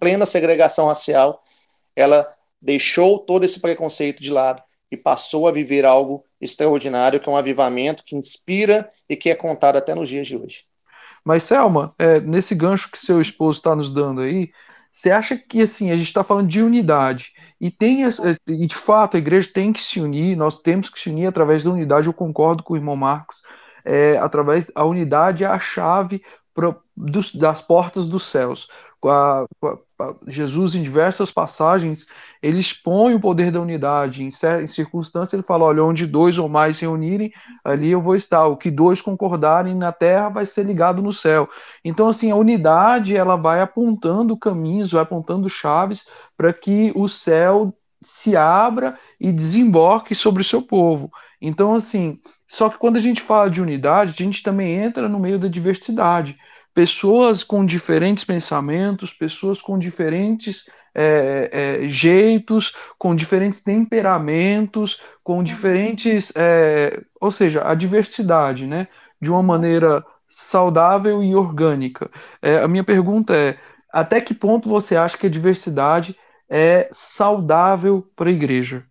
plena segregação racial, ela deixou todo esse preconceito de lado e passou a viver algo extraordinário, que é um avivamento que inspira e que é contado até nos dias de hoje. Mas, Selma, é, nesse gancho que seu esposo está nos dando aí, você acha que assim a gente está falando de unidade e tem e de fato a igreja tem que se unir, nós temos que se unir através da unidade. Eu concordo com o irmão Marcos. É, através a unidade é a chave pro, dos, das portas dos céus. A, Jesus, em diversas passagens, ele expõe o poder da unidade. Em, em circunstâncias, ele fala: olha, onde dois ou mais se reunirem, ali eu vou estar. O que dois concordarem na terra vai ser ligado no céu. Então, assim, a unidade ela vai apontando caminhos, vai apontando chaves para que o céu se abra e desemboque sobre o seu povo. Então, assim, só que quando a gente fala de unidade, a gente também entra no meio da diversidade pessoas com diferentes pensamentos, pessoas com diferentes é, é, jeitos, com diferentes temperamentos, com uhum. diferentes. É, ou seja, a diversidade, né? De uma maneira saudável e orgânica. É, a minha pergunta é: até que ponto você acha que a diversidade é saudável para a igreja?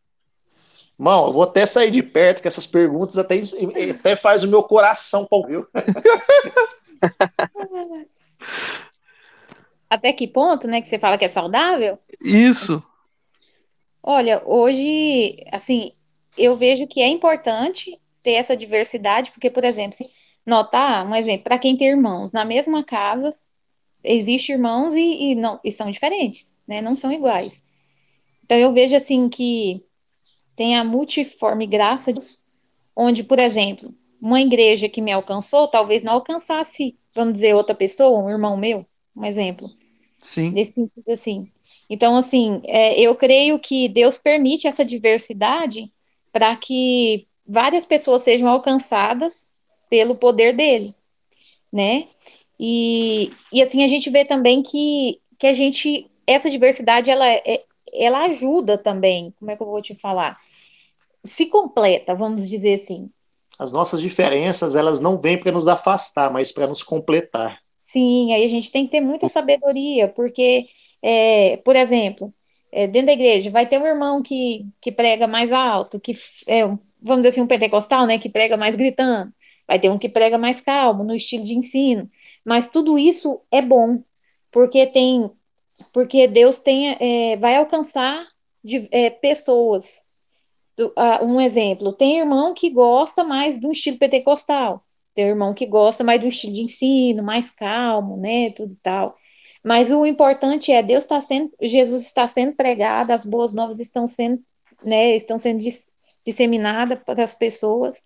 Mão, eu vou até sair de perto, que essas perguntas até, até faz o meu coração viu? Até que ponto, né, que você fala que é saudável? Isso. Olha, hoje, assim, eu vejo que é importante ter essa diversidade, porque, por exemplo, se notar, um exemplo, para quem tem irmãos na mesma casa, existem irmãos e, e, não, e são diferentes, né? Não são iguais. Então eu vejo assim que tem a multiforme graça, onde, por exemplo, uma igreja que me alcançou, talvez não alcançasse, vamos dizer, outra pessoa, um irmão meu, um exemplo. Sim. Nesse sentido, assim. Então, assim, é, eu creio que Deus permite essa diversidade para que várias pessoas sejam alcançadas pelo poder dele, né? E, e assim, a gente vê também que, que a gente, essa diversidade, ela, é, ela ajuda também, como é que eu vou te falar? Se completa, vamos dizer assim as nossas diferenças elas não vêm para nos afastar, mas para nos completar. Sim, aí a gente tem que ter muita sabedoria, porque, é, por exemplo, é, dentro da igreja vai ter um irmão que, que prega mais alto, que é, vamos dizer assim, um pentecostal, né, que prega mais gritando, vai ter um que prega mais calmo, no estilo de ensino, mas tudo isso é bom, porque tem, porque Deus tem, é, vai alcançar de, é, pessoas um exemplo, tem irmão que gosta mais do estilo pentecostal, tem irmão que gosta mais do estilo de ensino, mais calmo, né, tudo e tal. Mas o importante é Deus está sendo, Jesus está sendo pregado, as boas novas estão sendo, né, estão sendo dis, disseminadas para as pessoas.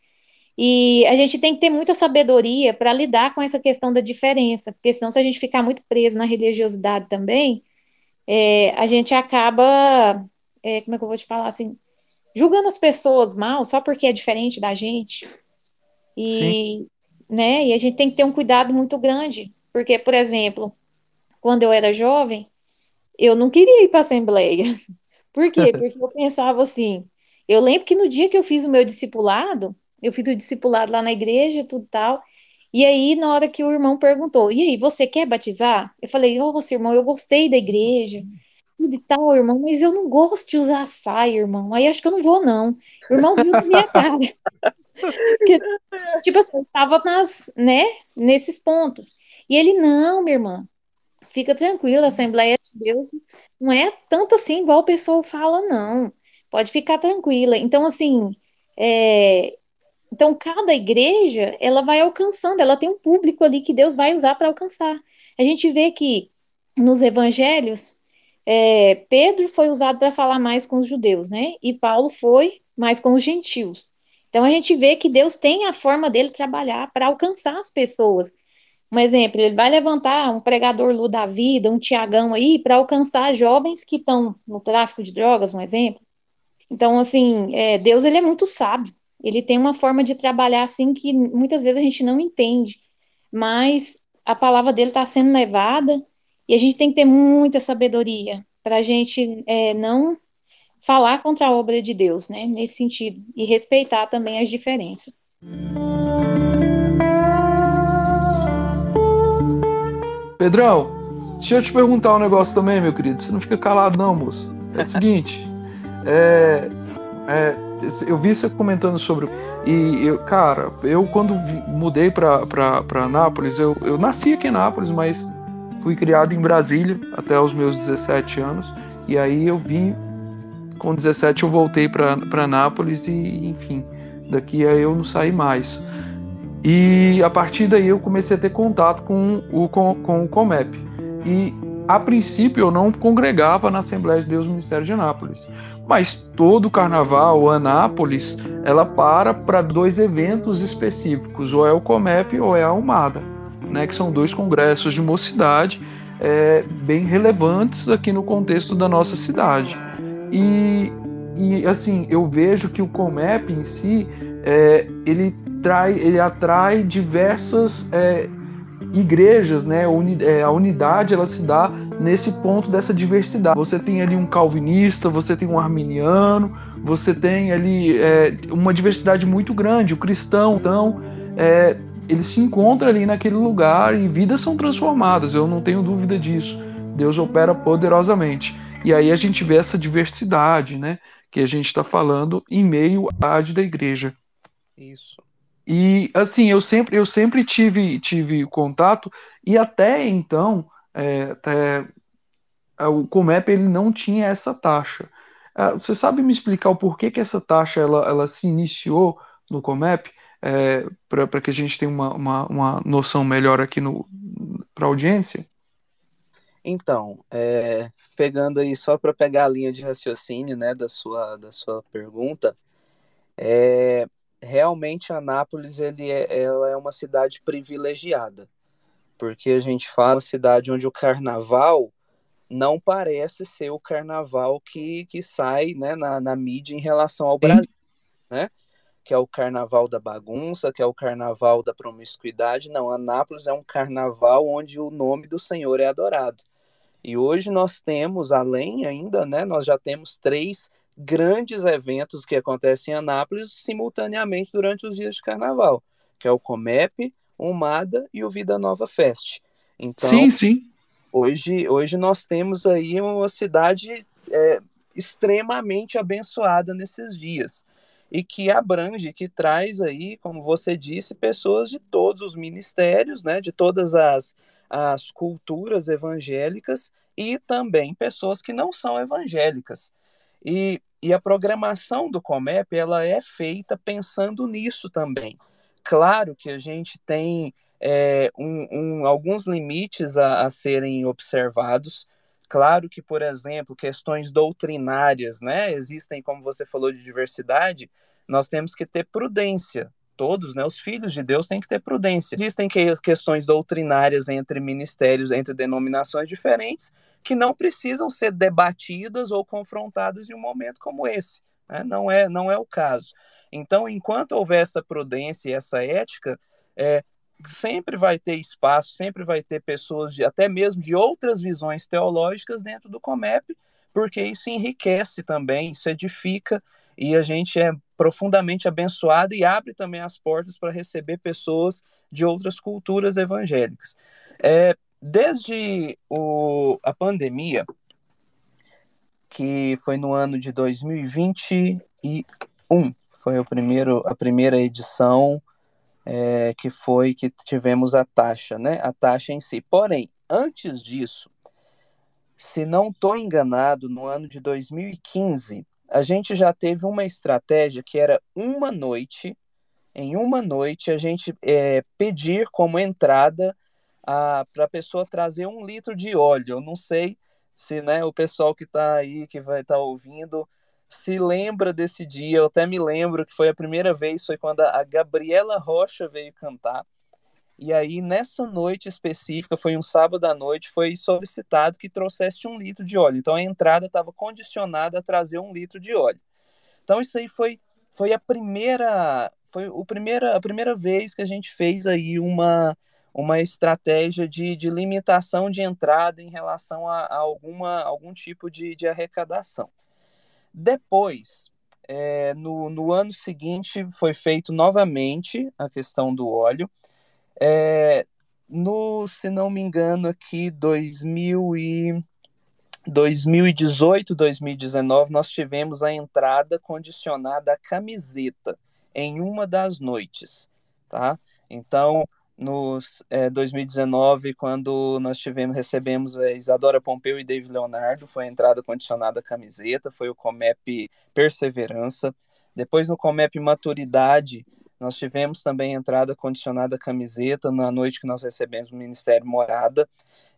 E a gente tem que ter muita sabedoria para lidar com essa questão da diferença, porque senão se a gente ficar muito preso na religiosidade também, é, a gente acaba, é, como é que eu vou te falar assim, julgando as pessoas mal só porque é diferente da gente. E, né, e a gente tem que ter um cuidado muito grande, porque, por exemplo, quando eu era jovem, eu não queria ir para a assembleia. Por quê? Porque eu pensava assim, eu lembro que no dia que eu fiz o meu discipulado, eu fiz o discipulado lá na igreja, tudo tal, e aí, na hora que o irmão perguntou, e aí, você quer batizar? Eu falei, ô, oh, irmão, eu gostei da igreja, tudo e tal, irmão, mas eu não gosto de usar saia, irmão. Aí acho que eu não vou, não. O irmão viu na minha cara. Porque, tipo assim, eu estava nas, né, nesses pontos. E ele, não, minha irmã, fica tranquila, a Assembleia de Deus não é tanto assim igual o pessoal fala, não. Pode ficar tranquila. Então, assim, é, então cada igreja, ela vai alcançando, ela tem um público ali que Deus vai usar para alcançar. A gente vê que nos evangelhos, é, Pedro foi usado para falar mais com os judeus, né? E Paulo foi mais com os gentios. Então a gente vê que Deus tem a forma dele trabalhar para alcançar as pessoas. Um exemplo, ele vai levantar um pregador Lu da vida, um Tiagão aí, para alcançar jovens que estão no tráfico de drogas, um exemplo. Então, assim, é, Deus ele é muito sábio. Ele tem uma forma de trabalhar assim que muitas vezes a gente não entende, mas a palavra dele está sendo levada e a gente tem que ter muita sabedoria para a gente é, não falar contra a obra de Deus, né? Nesse sentido e respeitar também as diferenças. Pedrão, deixa eu te perguntar um negócio também, meu querido. Você não fica calado, não, moço. É o seguinte, é, é, eu vi você comentando sobre. E eu, cara, eu quando vi, mudei para Nápoles, eu, eu nasci aqui em Nápoles, mas fui criado em Brasília até os meus 17 anos. E aí eu vim, com 17 eu voltei para Nápoles e, enfim, daqui aí eu não saí mais. E a partir daí eu comecei a ter contato com o, com, com o Comep. E a princípio eu não congregava na Assembleia de Deus Ministério de Anápolis. Mas todo carnaval, Anápolis, ela para para dois eventos específicos, ou é o Comep ou é a Almada, né, que são dois congressos de mocidade é, bem relevantes aqui no contexto da nossa cidade. E, e assim, eu vejo que o Comep em si, é, ele trai, ele atrai diversas é, igrejas, né? É, a unidade ela se dá nesse ponto dessa diversidade. Você tem ali um calvinista, você tem um arminiano, você tem ali é, uma diversidade muito grande. O cristão, então, é, ele se encontra ali naquele lugar e vidas são transformadas. Eu não tenho dúvida disso. Deus opera poderosamente. E aí a gente vê essa diversidade, né? Que a gente está falando em meio à da igreja. Isso. E assim, eu sempre, eu sempre tive, tive contato, e até então, é, até, é, o Comep ele não tinha essa taxa. É, você sabe me explicar o porquê que essa taxa ela, ela se iniciou no Comep? É, para que a gente tenha uma, uma, uma noção melhor aqui para a audiência? Então, é, pegando aí só para pegar a linha de raciocínio né, da, sua, da sua pergunta, é, realmente Anápolis ele é, ela é uma cidade privilegiada, porque a gente fala cidade onde o carnaval não parece ser o carnaval que, que sai né, na, na mídia em relação ao Brasil, né? Que é o carnaval da bagunça, que é o carnaval da promiscuidade. Não, Anápolis é um carnaval onde o nome do Senhor é adorado. E hoje nós temos, além ainda, né, nós já temos três grandes eventos que acontecem em Anápolis simultaneamente durante os dias de carnaval, que é o Comep, o MADA e o Vida Nova Fest. Então, sim, sim. Hoje, hoje nós temos aí uma cidade é, extremamente abençoada nesses dias e que abrange, que traz aí, como você disse, pessoas de todos os ministérios, né, de todas as, as culturas evangélicas e também pessoas que não são evangélicas. E, e a programação do Comep ela é feita pensando nisso também. Claro que a gente tem é, um, um, alguns limites a, a serem observados. Claro que, por exemplo, questões doutrinárias, né? Existem, como você falou, de diversidade, nós temos que ter prudência. Todos, né? Os filhos de Deus têm que ter prudência. Existem que, questões doutrinárias entre ministérios, entre denominações diferentes, que não precisam ser debatidas ou confrontadas em um momento como esse. Né? Não, é, não é o caso. Então, enquanto houver essa prudência e essa ética, é, sempre vai ter espaço, sempre vai ter pessoas, de, até mesmo de outras visões teológicas dentro do Comep, porque isso enriquece também, isso edifica e a gente é profundamente abençoado e abre também as portas para receber pessoas de outras culturas evangélicas. É, desde o, a pandemia, que foi no ano de 2021. Foi o primeiro, a primeira edição é, que foi que tivemos a taxa, né? A taxa em si. Porém, antes disso, se não estou enganado, no ano de 2015, a gente já teve uma estratégia que era uma noite, em uma noite, a gente é, pedir como entrada para a pessoa trazer um litro de óleo. Eu não sei se né, o pessoal que está aí, que vai estar tá ouvindo, se lembra desse dia. Eu até me lembro que foi a primeira vez, foi quando a Gabriela Rocha veio cantar. E aí, nessa noite específica, foi um sábado à noite, foi solicitado que trouxesse um litro de óleo. Então, a entrada estava condicionada a trazer um litro de óleo. Então, isso aí foi, foi a primeira foi o primeira, a primeira vez que a gente fez aí uma, uma estratégia de, de limitação de entrada em relação a, a alguma, algum tipo de, de arrecadação. Depois, é, no, no ano seguinte, foi feito novamente a questão do óleo. É, no, se não me engano, aqui 2000 e 2018, 2019, nós tivemos a entrada condicionada à camiseta em uma das noites, tá? Então, no é, 2019, quando nós tivemos, recebemos a Isadora Pompeu e David Leonardo, foi a entrada condicionada camiseta, foi o Comep Perseverança. Depois, no Comep Maturidade, nós tivemos também entrada condicionada camiseta na noite que nós recebemos o Ministério Morada.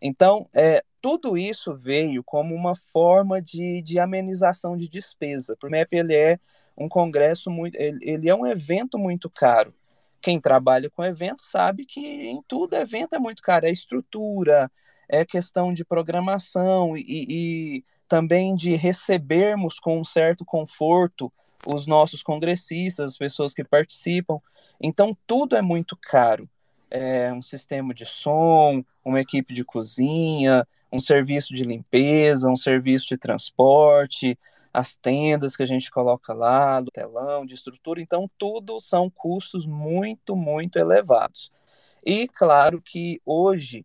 Então, é, tudo isso veio como uma forma de, de amenização de despesa. O MEP ele é um congresso muito, ele, ele é um evento muito caro. Quem trabalha com evento sabe que em tudo evento é muito caro, é estrutura, é questão de programação e, e também de recebermos com um certo conforto os nossos congressistas, as pessoas que participam. Então, tudo é muito caro. É um sistema de som, uma equipe de cozinha, um serviço de limpeza, um serviço de transporte, as tendas que a gente coloca lá, do telão, de estrutura, então tudo são custos muito, muito elevados. E claro que hoje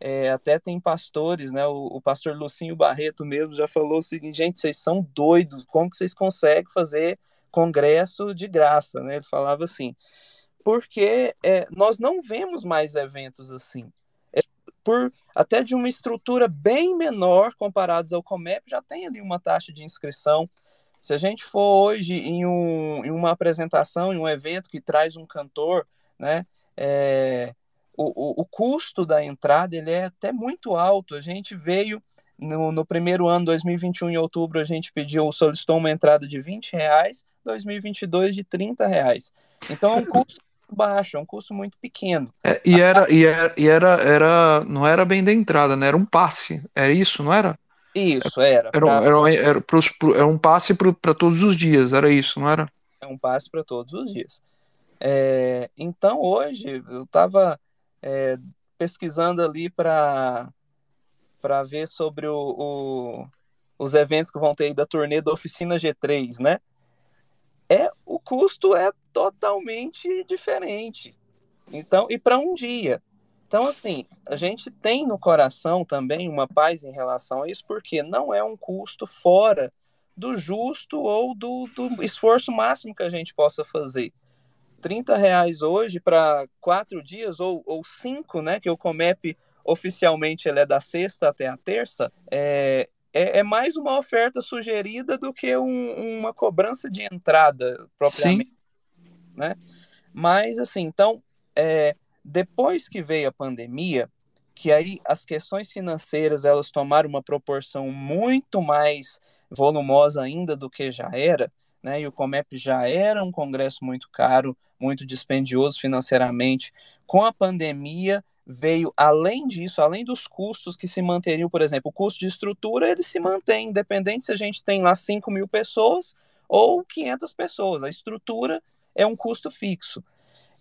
é, até tem pastores, né? O, o, pastor Lucinho Barreto mesmo já falou o seguinte, gente, vocês são doidos, como que vocês conseguem fazer congresso de graça, né? Ele falava assim, porque é, nós não vemos mais eventos assim por até de uma estrutura bem menor comparados ao Comep, já tem ali uma taxa de inscrição. Se a gente for hoje em, um, em uma apresentação, em um evento que traz um cantor, né, é, o, o, o, custo da entrada ele é até muito alto. A gente veio no, no primeiro ano, 2021, em outubro, a gente pediu, solicitou uma entrada de 20 reais, 2022 de 30 reais. Então é um custo baixo, é um custo muito pequeno. É, e era, e, era, e era, era, não era bem da entrada, né? Era um passe, era isso, não era? Isso, era. Era, pra... era, era, pros, era um passe para todos os dias, era isso, não era? É um passe para todos os dias. É, então, hoje, eu estava é, pesquisando ali para ver sobre o, o, os eventos que vão ter aí da turnê da Oficina G3, né? é o custo é totalmente diferente. Então, e para um dia. Então, assim, a gente tem no coração também uma paz em relação a isso, porque não é um custo fora do justo ou do, do esforço máximo que a gente possa fazer. 30 reais hoje para quatro dias ou, ou cinco, né? Que o Comep oficialmente ele é da sexta até a terça, é, é, é mais uma oferta sugerida do que um, uma cobrança de entrada propriamente. Né? Mas, assim, então, é, depois que veio a pandemia, que aí as questões financeiras elas tomaram uma proporção muito mais volumosa ainda do que já era, né? E o Comep já era um congresso muito caro, muito dispendioso financeiramente. Com a pandemia, veio além disso, além dos custos que se manteriam, por exemplo, o custo de estrutura, ele se mantém, independente se a gente tem lá 5 mil pessoas ou 500 pessoas. A estrutura é um custo fixo.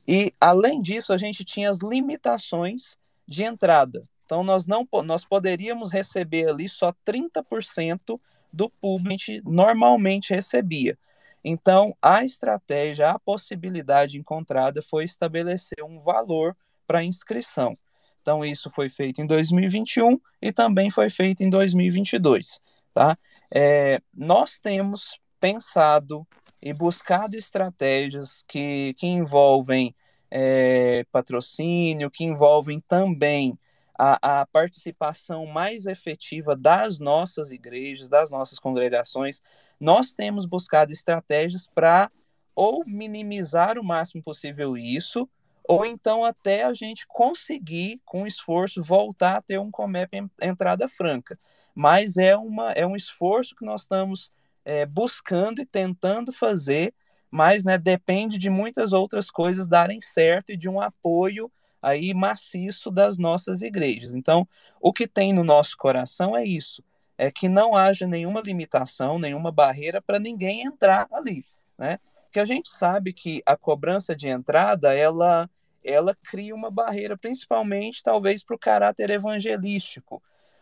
E, além disso, a gente tinha as limitações de entrada. Então, nós não nós poderíamos receber ali só 30% do público que normalmente recebia. Então, a estratégia, a possibilidade encontrada foi estabelecer um valor para inscrição. Então, isso foi feito em 2021 e também foi feito em 2022. tá? É, nós temos pensado e buscado estratégias que, que envolvem é, patrocínio, que envolvem também a, a, participação mais efetiva das nossas igrejas, das nossas congregações. Nós temos buscado estratégias para ou minimizar o máximo possível isso, ou então até a gente conseguir, com esforço, voltar a ter um Comep entrada franca. Mas é, uma, é um esforço que nós estamos é, buscando e tentando fazer, mas né, depende de muitas outras coisas darem certo e de um apoio aí maciço das nossas igrejas. Então, o que tem no nosso coração é isso, é que não haja nenhuma limitação, nenhuma barreira para ninguém entrar ali, né? Porque a gente sabe que a cobrança de entrada, ela ela cria uma barreira, principalmente talvez para o caráter evangelístico.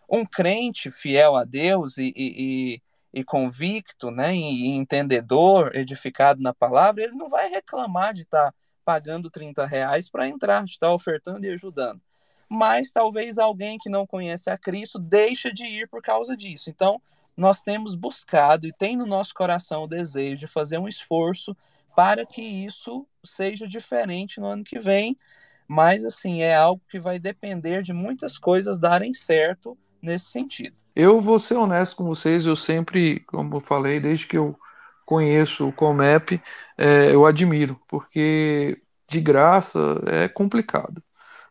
Um crente fiel a Deus e, e, e convicto, né, e, entendedor, edificado na palavra, ele não vai reclamar de estar tá pagando 30 reais para entrar, de estar tá ofertando e ajudando. Mas talvez alguém que não conhece a Cristo deixe de ir por causa disso. Então, nós temos buscado e tem no nosso coração o desejo de fazer um esforço para que isso seja diferente no ano que vem, mas assim, é algo que vai depender de muitas coisas darem certo nesse sentido. Eu vou ser honesto com vocês, eu sempre, como eu falei, desde que eu conheço o Comep, é, eu admiro, porque de graça é complicado.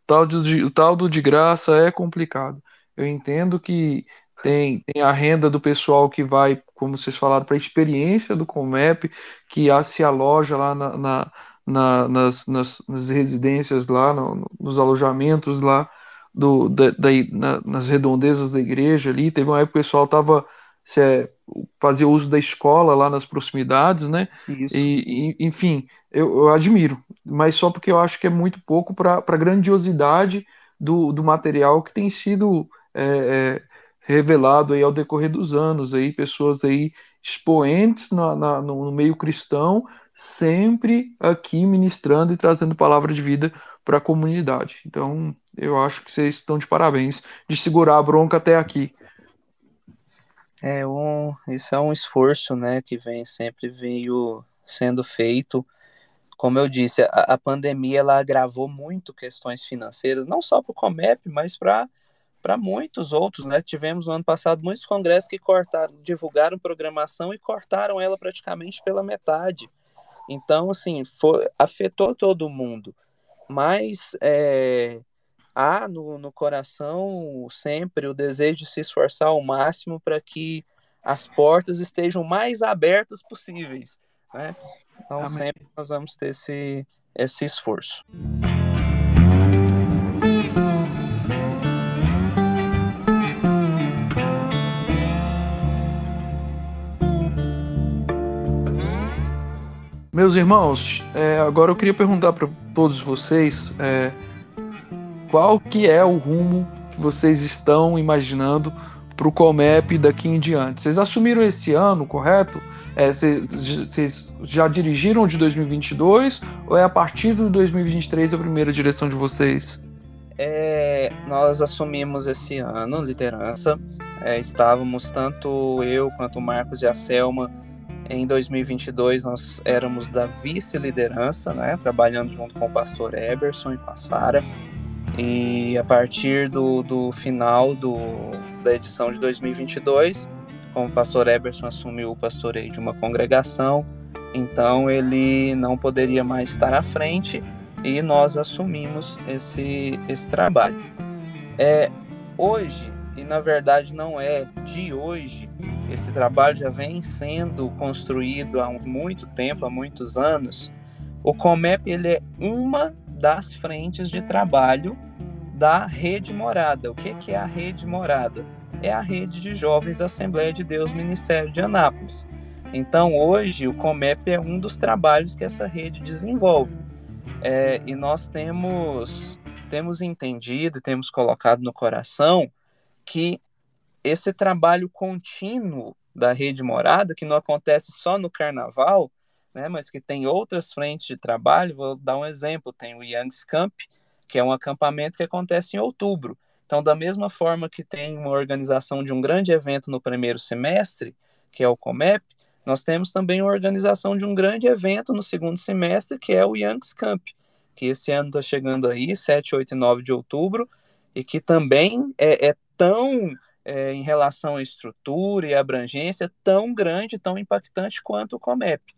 Tal de, o tal do de graça é complicado. Eu entendo que tem, tem a renda do pessoal que vai, como vocês falaram, para a experiência do Comep, que se aloja lá na, na, na nas, nas, nas, residências lá, no, nos alojamentos lá, do, da, da, na, nas redondezas da igreja ali. Teve uma época que o pessoal estava se é, fazer uso da escola lá nas proximidades, né? Isso. E, e enfim, eu, eu, admiro, mas só porque eu acho que é muito pouco para a grandiosidade do, do material que tem sido é, é, revelado aí ao decorrer dos anos, aí pessoas aí expoentes na, na, no meio cristão, sempre aqui ministrando e trazendo palavra de vida para a comunidade. Então, eu acho que vocês estão de parabéns de segurar a bronca até aqui. É um, isso é um esforço, né, que vem sempre veio sendo feito. Como eu disse, a, a pandemia ela agravou muito questões financeiras, não só para o Comep, mas para para muitos outros, né? Tivemos no ano passado muitos congressos que cortaram, divulgaram programação e cortaram ela praticamente pela metade. Então, assim, foi, afetou todo mundo. Mas é, há no, no coração sempre o desejo de se esforçar ao máximo para que as portas estejam mais abertas possíveis, né? Então Amém. sempre nós vamos ter esse, esse esforço. Meus irmãos, é, agora eu queria perguntar para todos vocês é, qual que é o rumo que vocês estão imaginando para o Comep daqui em diante? Vocês assumiram esse ano, correto? É, vocês já dirigiram de 2022 ou é a partir de 2023 a primeira direção de vocês? É, nós assumimos esse ano liderança. É, estávamos tanto eu quanto o Marcos e a Selma em 2022 nós éramos da vice-liderança, né, trabalhando junto com o pastor Eberson e com a Sara. E a partir do, do final do, da edição de 2022, como o pastor Eberson assumiu o pastoreio de uma congregação, então ele não poderia mais estar à frente e nós assumimos esse, esse trabalho. É, hoje, e na verdade não é de hoje, esse trabalho já vem sendo construído há muito tempo, há muitos anos. O Comep ele é uma das frentes de trabalho da Rede Morada. O que, é a Rede Morada? É a rede de jovens da Assembleia de Deus Ministério de Anápolis. Então, hoje, o Comep é um dos trabalhos que essa rede desenvolve. É, e nós temos, temos entendido, temos colocado no coração que esse trabalho contínuo da Rede Morada, que não acontece só no carnaval, né, mas que tem outras frentes de trabalho, vou dar um exemplo, tem o Young's Camp, que é um acampamento que acontece em outubro, Então, da mesma forma que tem uma organização de um grande evento no primeiro semestre, que é o COMEP, nós temos também uma organização de um grande evento no segundo semestre, que é o Youngs Camp, que esse ano está chegando aí, 7, 8 e 9 de outubro, e que também é, é tão, é, em relação à estrutura e abrangência, tão grande, tão impactante quanto o COMEP.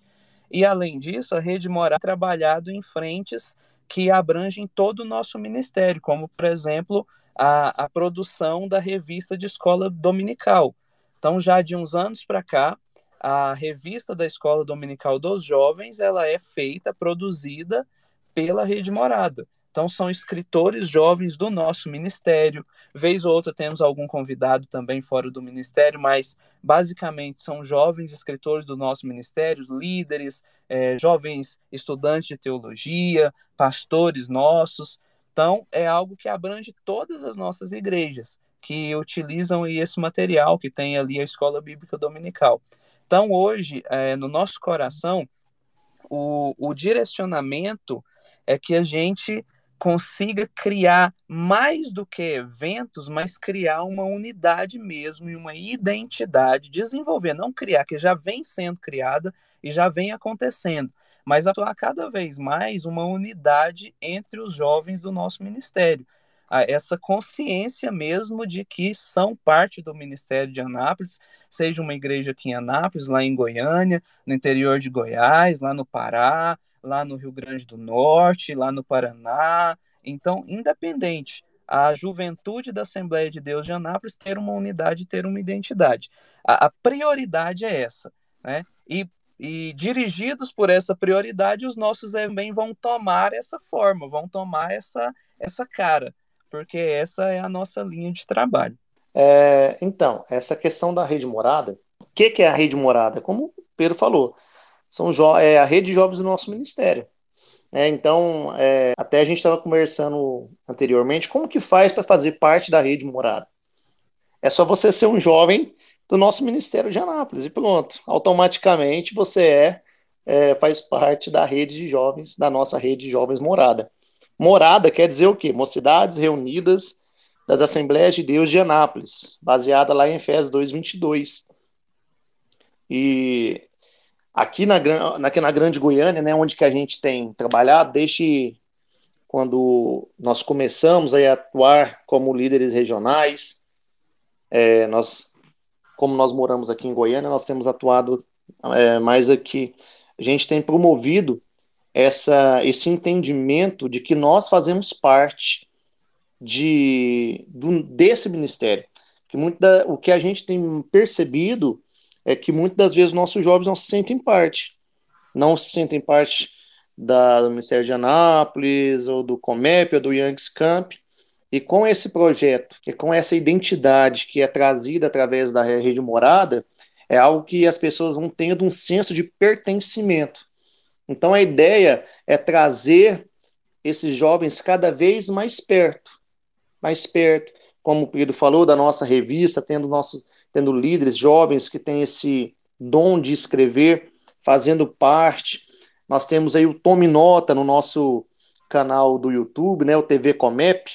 E, além disso, a Rede Morar tem trabalhado em frentes que abrangem todo o nosso ministério, como, por exemplo, a, a produção da revista de escola dominical. Então, já de uns anos para cá, a revista da Escola Dominical dos Jovens, ela é feita, produzida pela Rede Morada. Então, são escritores jovens do nosso ministério. Vez ou outra temos algum convidado também fora do ministério, mas basicamente são jovens escritores do nosso ministério, líderes, é, jovens estudantes de teologia, pastores nossos. Então, é algo que abrange todas as nossas igrejas que utilizam esse material que tem ali a Escola Bíblica Dominical. Então, hoje, é, no nosso coração, o, o direcionamento é que a gente consiga criar mais do que eventos, mas criar uma unidade mesmo e uma identidade, desenvolver, não criar, que já vem sendo criada e já vem acontecendo, mas atuar cada vez mais uma unidade entre os jovens do nosso ministério. Essa consciência mesmo de que são parte do Ministério de Anápolis, seja uma igreja aqui em Anápolis, lá em Goiânia, no interior de Goiás, lá no Pará, lá no Rio Grande do Norte, lá no Paraná. Então, independente, a juventude da Assembleia de Deus de Anápolis ter uma unidade, ter uma identidade. A, a prioridade é essa, né? E, e dirigidos por essa prioridade, os nossos também vão tomar essa forma, vão tomar essa, essa cara, porque essa é a nossa linha de trabalho. É, então, essa questão da rede morada, o que, que é a rede morada? Como o Pedro falou, são é a rede de jovens do nosso ministério. É, então, é, até a gente estava conversando anteriormente, como que faz para fazer parte da rede morada? É só você ser um jovem do nosso Ministério de Anápolis e pronto. Automaticamente você é, é, faz parte da rede de jovens, da nossa rede de jovens morada. Morada quer dizer o quê? Mocidades reunidas das Assembleias de Deus de Anápolis, baseada lá em Efésios 2:22. E Aqui na, aqui na Grande Goiânia, né, onde que a gente tem trabalhado, desde quando nós começamos a atuar como líderes regionais, é, nós, como nós moramos aqui em Goiânia, nós temos atuado é, mais aqui. A gente tem promovido essa, esse entendimento de que nós fazemos parte de, do, desse ministério. Que muito da, o que a gente tem percebido é que muitas das vezes nossos jovens não se sentem parte. Não se sentem parte da, do Ministério de Anápolis, ou do Comep, ou do Youngs Camp. E com esse projeto, e com essa identidade que é trazida através da rede morada, é algo que as pessoas vão tendo um senso de pertencimento. Então a ideia é trazer esses jovens cada vez mais perto, mais perto, como o Pedro falou, da nossa revista, tendo nossos tendo líderes jovens que têm esse dom de escrever, fazendo parte. Nós temos aí o Tome Nota no nosso canal do YouTube, né, o TV Comep.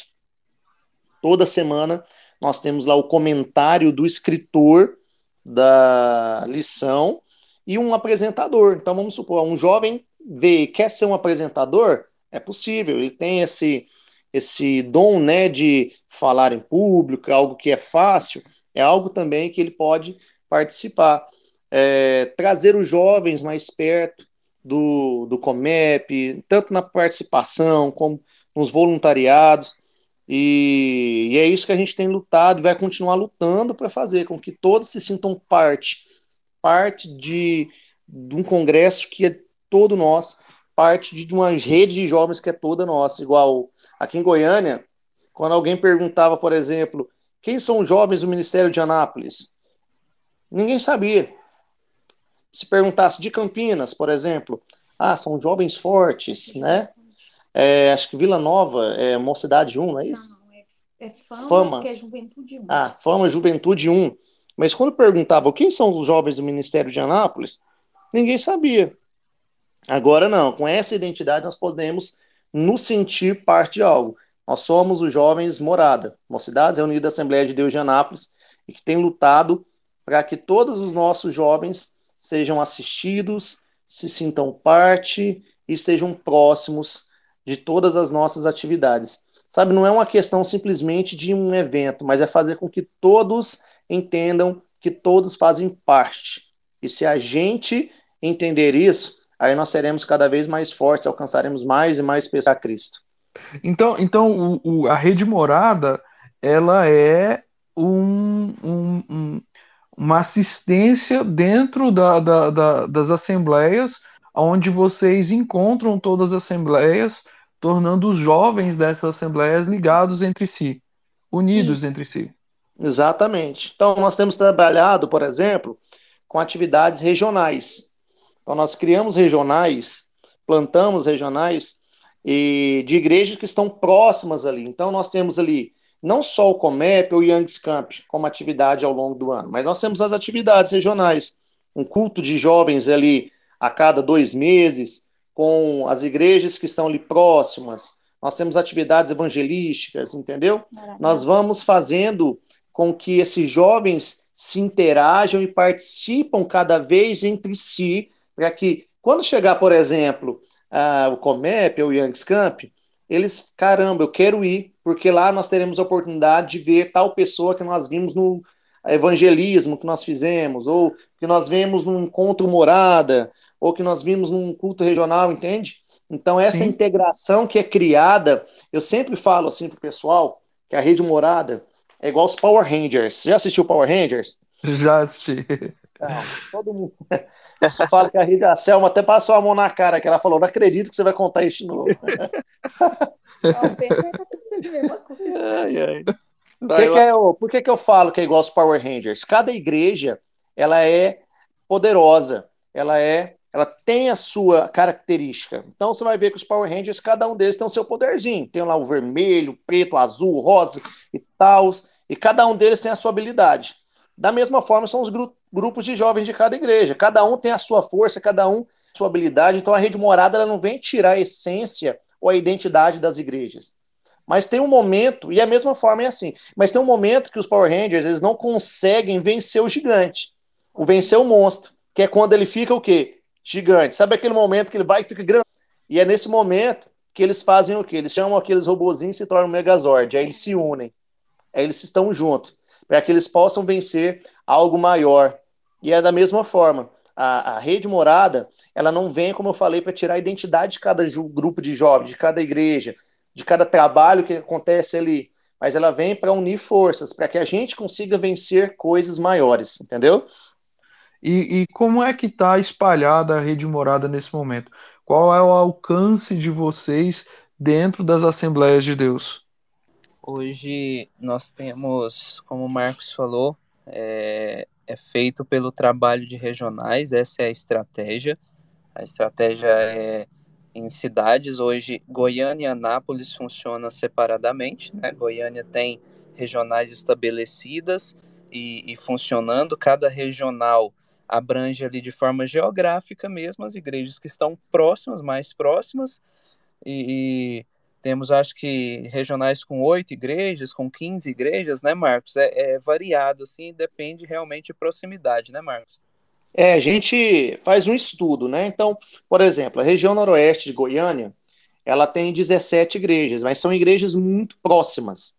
Toda semana nós temos lá o comentário do escritor da lição e um apresentador. Então vamos supor, um jovem vê, quer ser um apresentador, é possível, ele tem esse esse dom, né, de falar em público, é algo que é fácil é algo também que ele pode participar. É, trazer os jovens mais perto do, do Comep, tanto na participação como nos voluntariados. E, e, é isso que a gente tem lutado e vai continuar lutando para fazer com que todos se sintam parte, parte de, de um congresso que é todo nosso, parte de uma rede de jovens que é toda nossa. Igual aqui em Goiânia, quando alguém perguntava, por exemplo, quem são os jovens do Ministério de Anápolis? Ninguém sabia. Se perguntasse de Campinas, por exemplo, ah, são jovens fortes, né? É, acho que Vila Nova é Mocidade 1, não é isso? Não, é, é fama, fama, que é Juventude 1. Ah, Fama Juventude 1. Mas quando perguntavam quem são os jovens do Ministério de Anápolis, ninguém sabia. Agora não, com essa identidade nós podemos nos sentir parte de algo. Nós somos os jovens Morada, Mocidades Reunidas da Assembleia de Deus de Anápolis, e que tem lutado para que todos os nossos jovens sejam assistidos, se sintam parte e sejam próximos de todas as nossas atividades. Sabe, não é uma questão simplesmente de um evento, mas é fazer com que todos entendam que todos fazem parte. E se a gente entender isso, aí nós seremos cada vez mais fortes, alcançaremos mais e mais pessoas a Cristo. Então, então o, o, a rede morada, ela é um, um, um, uma assistência dentro da, da, da, das assembleias, onde vocês encontram todas as assembleias, tornando os jovens dessas assembleias ligados entre si, unidos Isso. entre si. Exatamente. Então, nós temos trabalhado, por exemplo, com atividades regionais. Então, nós criamos regionais, plantamos regionais e de igrejas que estão próximas ali. Então, nós temos ali não só o Comep ou o Young's Camp como atividade ao longo do ano, mas nós temos as atividades regionais. Um culto de jovens ali a cada dois meses, com as igrejas que estão ali próximas. Nós temos atividades evangelísticas, entendeu? Maravilha. Nós vamos fazendo com que esses jovens se interajam e participam cada vez entre si, para que, quando chegar, por exemplo, uh, o Comep ou o Young's Camp, eles, caramba, eu quero ir, porque lá nós teremos a oportunidade de ver tal pessoa que nós vimos no evangelismo que nós fizemos, ou que nós vemos num encontro morada, ou que nós vimos num culto regional, entende? Então, essa Sim. integração que é criada, eu sempre falo assim para o pessoal que a rede morada é igual os Power Rangers. Já assistiu Power Rangers? Já assisti. Não, todo mundo. Fala que a rede, a Selma até passou a mão na cara, que ela falou: não acredito que você vai contar isso de novo. ai, ai. Por, que, que, eu, por que, que eu falo que é igual aos Power Rangers? Cada igreja ela é poderosa, ela é ela tem a sua característica. Então você vai ver que os Power Rangers, cada um deles tem o seu poderzinho. Tem lá o vermelho, o preto, o azul, o rosa e tal. E cada um deles tem a sua habilidade. Da mesma forma, são os gru grupos de jovens de cada igreja. Cada um tem a sua força, cada um sua habilidade. Então a rede morada ela não vem tirar a essência ou a identidade das igrejas. Mas tem um momento, e a mesma forma é assim, mas tem um momento que os Power Rangers eles não conseguem vencer o gigante, o vencer o monstro, que é quando ele fica o quê? gigante. Sabe aquele momento que ele vai e fica grande? E é nesse momento que eles fazem o quê? Eles chamam aqueles robozinhos e se tornam Megazord. Aí eles se unem. Aí eles estão juntos. Para que eles possam vencer algo maior. E é da mesma forma. A, a rede morada, ela não vem, como eu falei, para tirar a identidade de cada grupo de jovens, de cada igreja, de cada trabalho que acontece ali. Mas ela vem para unir forças, para que a gente consiga vencer coisas maiores, entendeu? E, e como é que está espalhada a rede morada nesse momento? Qual é o alcance de vocês dentro das Assembleias de Deus? Hoje nós temos, como o Marcos falou, é, é, feito pelo trabalho de regionais, essa é a estratégia. A estratégia é em cidades. Hoje, Goiânia e Anápolis funcionam separadamente. Né? Goiânia tem regionais estabelecidas e, e funcionando, cada regional abrange ali de forma geográfica mesmo as igrejas que estão próximas, mais próximas, e, e temos acho que regionais com oito igrejas, com 15 igrejas, né, Marcos? É, é, variado, assim, depende realmente de proximidade, né, Marcos? É, a gente faz um estudo, né? Então, por exemplo, a região noroeste de Goiânia, ela tem 17 igrejas, mas são igrejas muito próximas,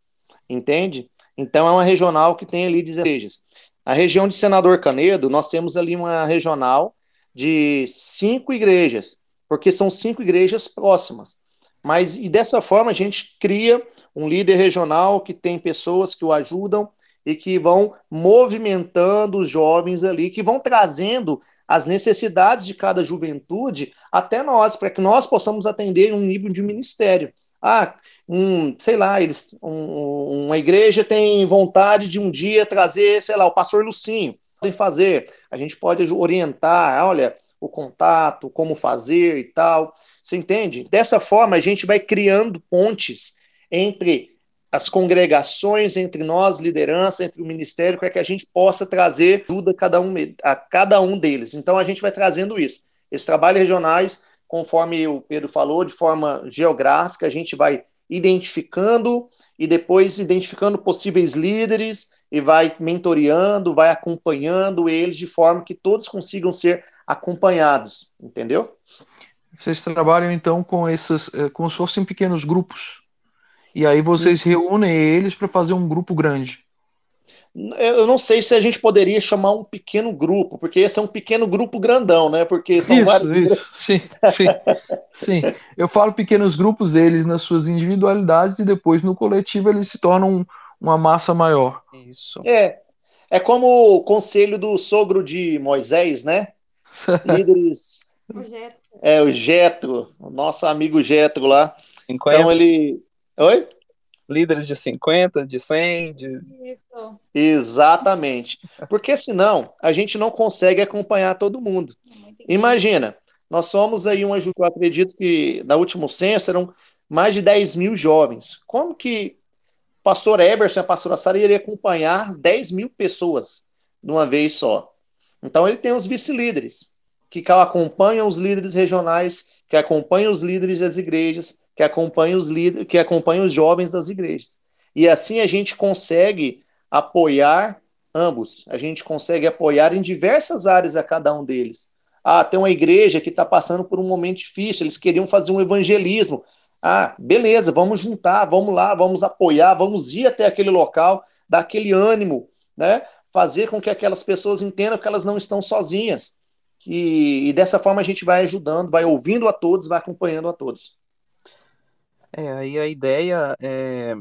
entende? Então é uma regional que tem ali 17 igrejas. A região de Senador Canedo, nós temos ali uma regional de cinco igrejas, porque são cinco igrejas próximas. Mas e dessa forma a gente cria um líder regional que tem pessoas que o ajudam e que vão movimentando os jovens ali, que vão trazendo as necessidades de cada juventude até nós, para que nós possamos atender um nível de ministério. Ah, um, sei lá, eles, um, uma igreja tem vontade de um dia trazer, sei lá, o pastor Lucinho, podem fazer, a gente pode orientar, olha, o contato, como fazer e tal, você entende? Dessa forma, a gente vai criando pontes entre as congregações, entre nós, liderança, entre o ministério, para que a gente possa trazer ajuda a cada um, a cada um deles. Então, a gente vai trazendo isso. Esses trabalhos regionais, conforme o Pedro falou, de forma geográfica, a gente vai identificando e depois identificando possíveis líderes e vai mentoreando, vai acompanhando eles de forma que todos consigam ser acompanhados, entendeu? Vocês trabalham então com esses, eh, como se fossem pequenos grupos. E aí vocês reúnem eles para fazer um grupo grande. Eu não sei se a gente poderia chamar um pequeno grupo, porque esse é um pequeno grupo grandão, né? Porque são isso, vários. Isso, sim, sim, sim. Eu falo pequenos grupos, eles nas suas individualidades, e depois no coletivo eles se tornam uma massa maior. Isso. É. É como o conselho do sogro de Moisés, né? Líderes. O Jetro. É, o Getro, o nosso amigo Getro lá. 50, Então ele. Oi? líderes de 50, de 100, de... Isso. Exatamente. Porque senão a gente não consegue acompanhar todo mundo. Imagina, nós somos aí um, eu acredito que na último censo eram mais de 10 mil jovens. Como que o pastor Eberson e a pastora Sara iriam acompanhar 10 mil pessoas de uma vez só? Então ele tem os vice-líderes, que acompanham os líderes regionais, que acompanham os líderes das igrejas, que acompanham os líderes, que acompanham os jovens das igrejas. E assim a gente consegue apoiar ambos. A gente consegue apoiar em diversas áreas a cada um deles. Ah, tem uma igreja que está passando por um momento difícil, eles queriam fazer um evangelismo. Ah, beleza, vamos juntar, vamos lá, vamos apoiar, vamos ir até aquele local, dar aquele ânimo, né? Fazer com que aquelas pessoas entendam que elas não estão sozinhas. E, e dessa forma a gente vai ajudando, vai ouvindo a todos, vai acompanhando a todos. É, aí a ideia é,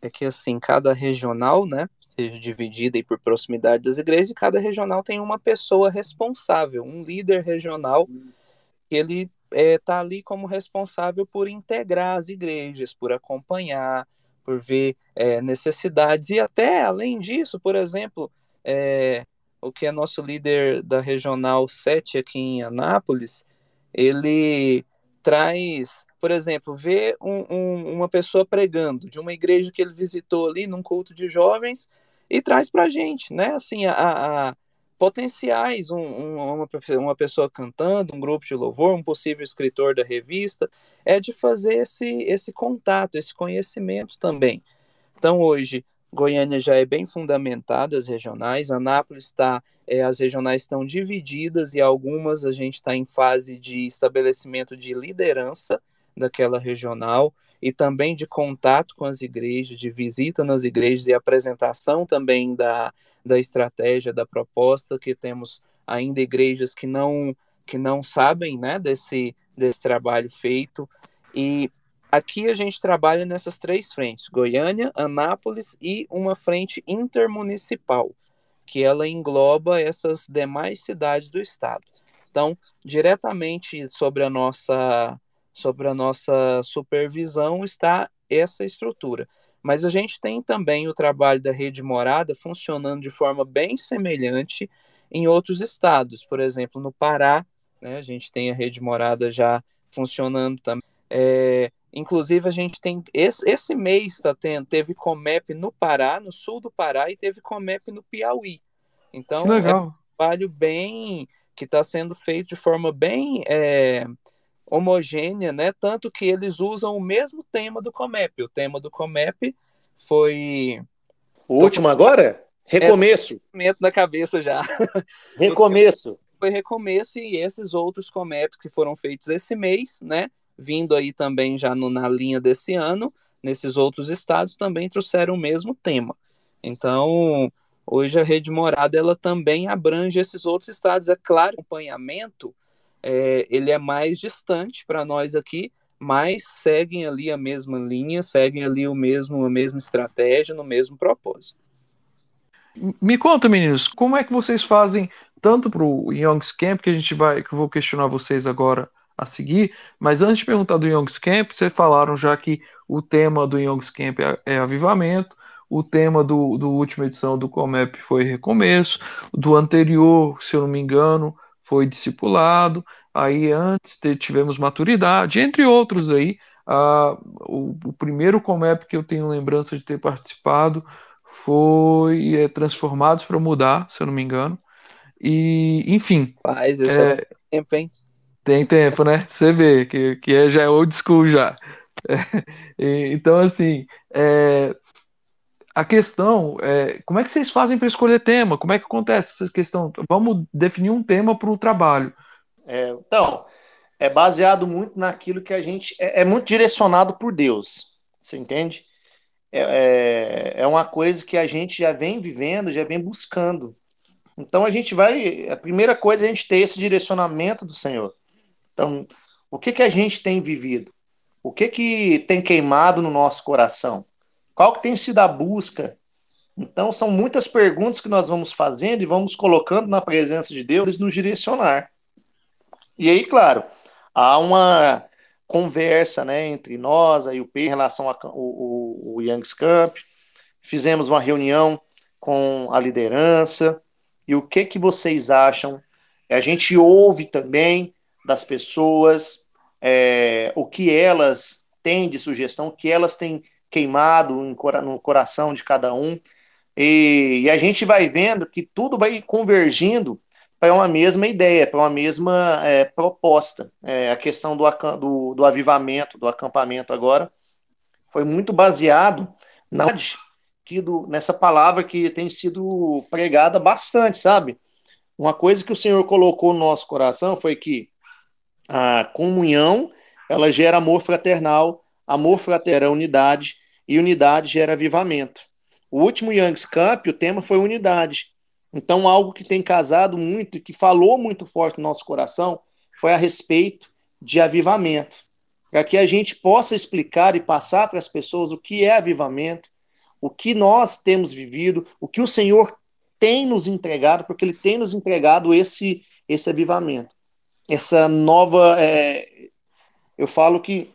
é que assim, cada regional, né, seja dividida por proximidade das igrejas, e cada regional tem uma pessoa responsável, um líder regional, que ele está é, tá ali como responsável por integrar as igrejas, por acompanhar, por ver é, necessidades, e até além disso, por exemplo, é, o que é nosso líder da regional 7 aqui em Anápolis, ele traz por exemplo, ver um, um, uma pessoa pregando de uma igreja que ele visitou ali num culto de jovens e traz para a gente, né? Assim, a, a potenciais, um, uma, uma pessoa cantando, um grupo de louvor, um possível escritor da revista, é de fazer esse, esse contato, esse conhecimento também. Então, hoje, Goiânia já é bem fundamentada, as regionais, Anápolis está, é, as regionais estão divididas e algumas a gente está em fase de estabelecimento de liderança, daquela regional e também de contato com as igrejas, de visita nas igrejas e apresentação também da, da estratégia, da proposta, que temos ainda igrejas que não que não sabem né, desse, desse trabalho feito. E aqui a gente trabalha nessas três frentes, Goiânia, Anápolis e uma frente intermunicipal, que ela engloba essas demais cidades do estado. Então, diretamente sobre a nossa sobre a nossa supervisão está essa estrutura. Mas a gente tem também o trabalho da rede morada funcionando de forma bem semelhante em outros estados. Por exemplo, no Pará, né, a gente tem a rede morada já funcionando também. É, inclusive, a gente tem. Esse, esse mês tá tendo, teve Comep no Pará, no sul do Pará, e teve Comep no Piauí. Então, é um trabalho bem. que está sendo feito de forma bem. É, homogênea, né? Tanto que eles usam o mesmo tema do Comep. O tema do Comep foi. O último agora? Recomeço. É, na cabeça já. Recomeço. Foi recomeço e esses outros Comeps que foram feitos esse mês, né? Vindo aí também já no, na linha desse ano, nesses outros estados também trouxeram o mesmo tema. Então, hoje a rede morada ela também abrange esses outros estados. É claro, acompanhamento é, ele é mais distante para nós aqui, mas seguem ali a mesma linha, seguem ali o mesmo, a mesma estratégia, no mesmo propósito. Me conta, meninos, como é que vocês fazem tanto para o Young's Camp, que a gente vai, que eu vou questionar vocês agora a seguir, mas antes de perguntar do Young's Camp, vocês falaram já que o tema do Young's Camp é, é avivamento, o tema do, do última edição do Comep foi recomeço, do anterior, se eu não me engano, foi discipulado, aí antes tivemos maturidade, entre outros aí. Uh, o, o, primeiro Comep que eu tenho lembrança de ter participado foi é, Transformados para Mudar, se eu não me engano. E, enfim. Faz, isso é, é tempo, hein? Tem tempo, né? Você vê que, que é, já é old school já. É, então, assim, é, a questão é como é que vocês fazem para escolher tema? Como é que acontece essa questão? Vamos definir um tema para o trabalho. É, então, é baseado muito naquilo que a gente. É, é muito direcionado por Deus. Você entende? É, é, é uma coisa que a gente já vem vivendo, já vem buscando. Então a gente vai. A primeira coisa é a gente ter esse direcionamento do Senhor. Então, o que, que a gente tem vivido? O que, que tem queimado no nosso coração? Qual que tem sido a busca? Então, são muitas perguntas que nós vamos fazendo e vamos colocando na presença de Deus nos direcionar. E aí, claro, há uma conversa né, entre nós e o em relação ao Young's Camp. Fizemos uma reunião com a liderança. E o que, que vocês acham? A gente ouve também das pessoas é, o que elas têm de sugestão, o que elas têm queimado no coração de cada um. E, e a gente vai vendo que tudo vai convergindo para uma mesma ideia, para uma mesma é, proposta. É, a questão do, do, do, avivamento, do acampamento agora, foi muito baseado na que do, nessa palavra que tem sido pregada bastante, sabe? Uma coisa que o Senhor colocou no nosso coração foi que a comunhão ela gera amor fraternal, amor fraternal é unidade, e unidade gera avivamento. O último Young's Camp, o tema foi unidade. Então, algo que tem casado muito e que falou muito forte no nosso coração foi a respeito de avivamento. Para que a gente possa explicar e passar para as pessoas o que é avivamento, o que nós temos vivido, o que o Senhor tem nos entregado, porque Ele tem nos entregado esse, esse avivamento. Essa nova. É, eu falo que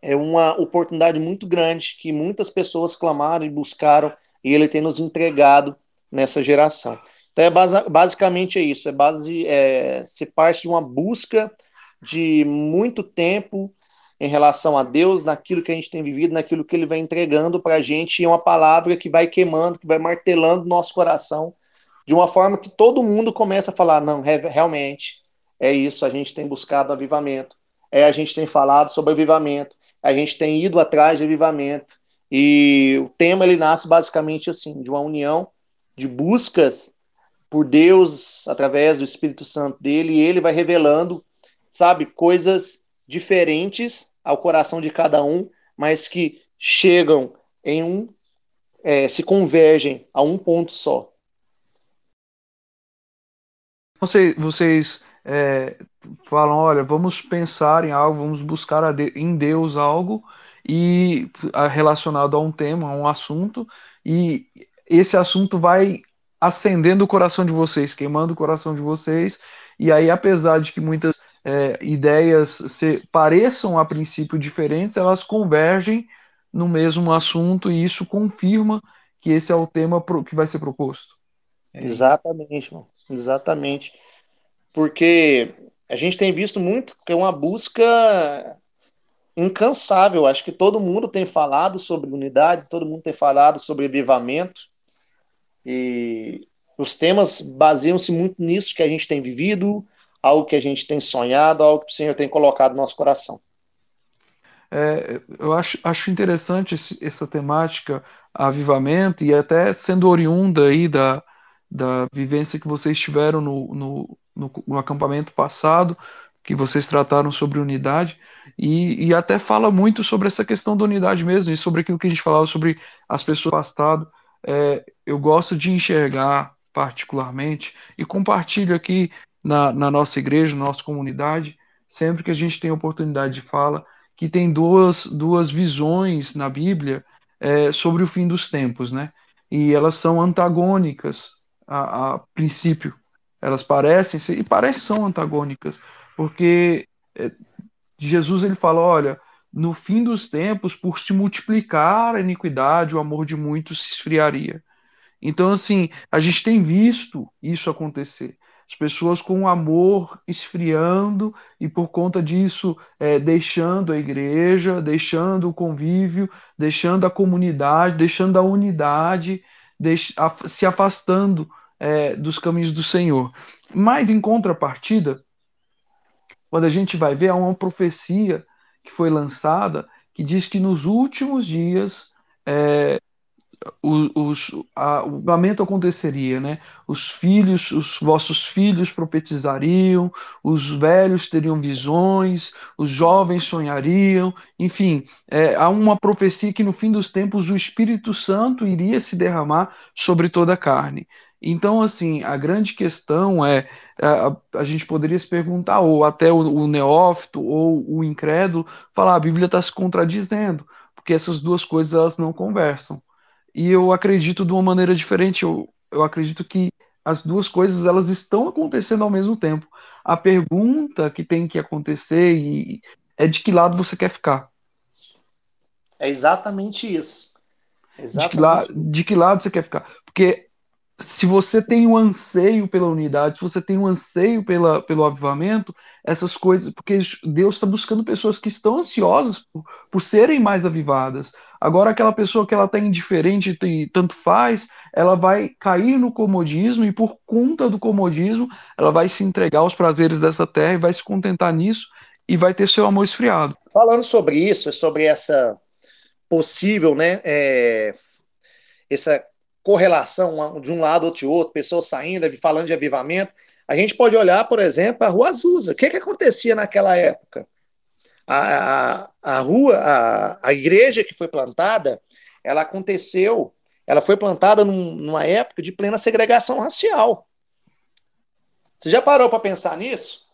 é uma oportunidade muito grande que muitas pessoas clamaram e buscaram e ele tem nos entregado nessa geração. Então, é base, basicamente é isso, é base é, se parte de uma busca de muito tempo em relação a Deus, naquilo que a gente tem vivido, naquilo que Ele vai entregando para a gente, e é uma palavra que vai queimando, que vai martelando nosso coração, de uma forma que todo mundo começa a falar: não, realmente, é isso, a gente tem buscado avivamento, é, a gente tem falado sobre avivamento, a gente tem ido atrás de avivamento. E o tema ele nasce basicamente assim, de uma união de buscas por Deus através do Espírito Santo dele, e ele vai revelando, sabe, coisas diferentes ao coração de cada um, mas que chegam em um, é, se convergem a um ponto só. Vocês, vocês é, falam, olha, vamos pensar em algo, vamos buscar de, em Deus algo e relacionado a um tema, a um assunto, e esse assunto vai acendendo o coração de vocês, queimando o coração de vocês, e aí, apesar de que muitas é, ideias se, pareçam a princípio diferentes, elas convergem no mesmo assunto, e isso confirma que esse é o tema pro, que vai ser proposto. Exatamente, exatamente porque a gente tem visto muito que é uma busca incansável. Acho que todo mundo tem falado sobre unidade, todo mundo tem falado sobre avivamento, e os temas baseiam-se muito nisso que a gente tem vivido, algo que a gente tem sonhado, algo que o Senhor tem colocado no nosso coração. É, eu acho, acho interessante esse, essa temática avivamento e até sendo oriunda aí da, da vivência que vocês tiveram no, no, no acampamento passado, que vocês trataram sobre unidade, e, e, até fala muito sobre essa questão da unidade mesmo, e sobre aquilo que a gente falava sobre as pessoas afastadas. É, eu gosto de enxergar particularmente, e compartilho aqui na, na nossa igreja, na nossa comunidade, sempre que a gente tem oportunidade de fala, que tem duas, duas visões na Bíblia é, sobre o fim dos tempos, né? E elas são antagônicas a, a princípio. Elas parecem ser, e parecem são antagônicas, porque é, Jesus ele fala, olha, no fim dos tempos, por se multiplicar a iniquidade, o amor de muitos se esfriaria. Então, assim, a gente tem visto isso acontecer. As pessoas com o amor esfriando e, por conta disso, é, deixando a igreja, deixando o convívio, deixando a comunidade, deixando a unidade, deix se afastando é, dos caminhos do Senhor. Mas, em contrapartida, quando a gente vai ver, há uma profecia que foi lançada que diz que nos últimos dias é, o, a, o lamento aconteceria, né? Os filhos, os vossos filhos profetizariam, os velhos teriam visões, os jovens sonhariam, enfim, é, há uma profecia que no fim dos tempos o Espírito Santo iria se derramar sobre toda a carne. Então, assim, a grande questão é, a, a gente poderia se perguntar, ou até o, o neófito ou o incrédulo, falar, a Bíblia está se contradizendo, porque essas duas coisas elas não conversam e eu acredito de uma maneira diferente. Eu, eu acredito que as duas coisas elas estão acontecendo ao mesmo tempo. A pergunta que tem que acontecer e, é de que lado você quer ficar. É exatamente isso. Exatamente. De, que lado, de que lado você quer ficar? Porque se você tem um anseio pela unidade, se você tem um anseio pela, pelo avivamento, essas coisas, porque Deus está buscando pessoas que estão ansiosas por, por serem mais avivadas. Agora, aquela pessoa que ela está indiferente e tanto faz, ela vai cair no comodismo e, por conta do comodismo, ela vai se entregar aos prazeres dessa terra e vai se contentar nisso e vai ter seu amor esfriado. Falando sobre isso, sobre essa possível, né, é, essa correlação de um lado ou de outro, pessoas saindo, falando de avivamento, a gente pode olhar, por exemplo, a Rua Azusa. O que, que acontecia naquela época? A, a, a rua, a, a igreja que foi plantada, ela aconteceu, ela foi plantada num, numa época de plena segregação racial. Você já parou para pensar nisso?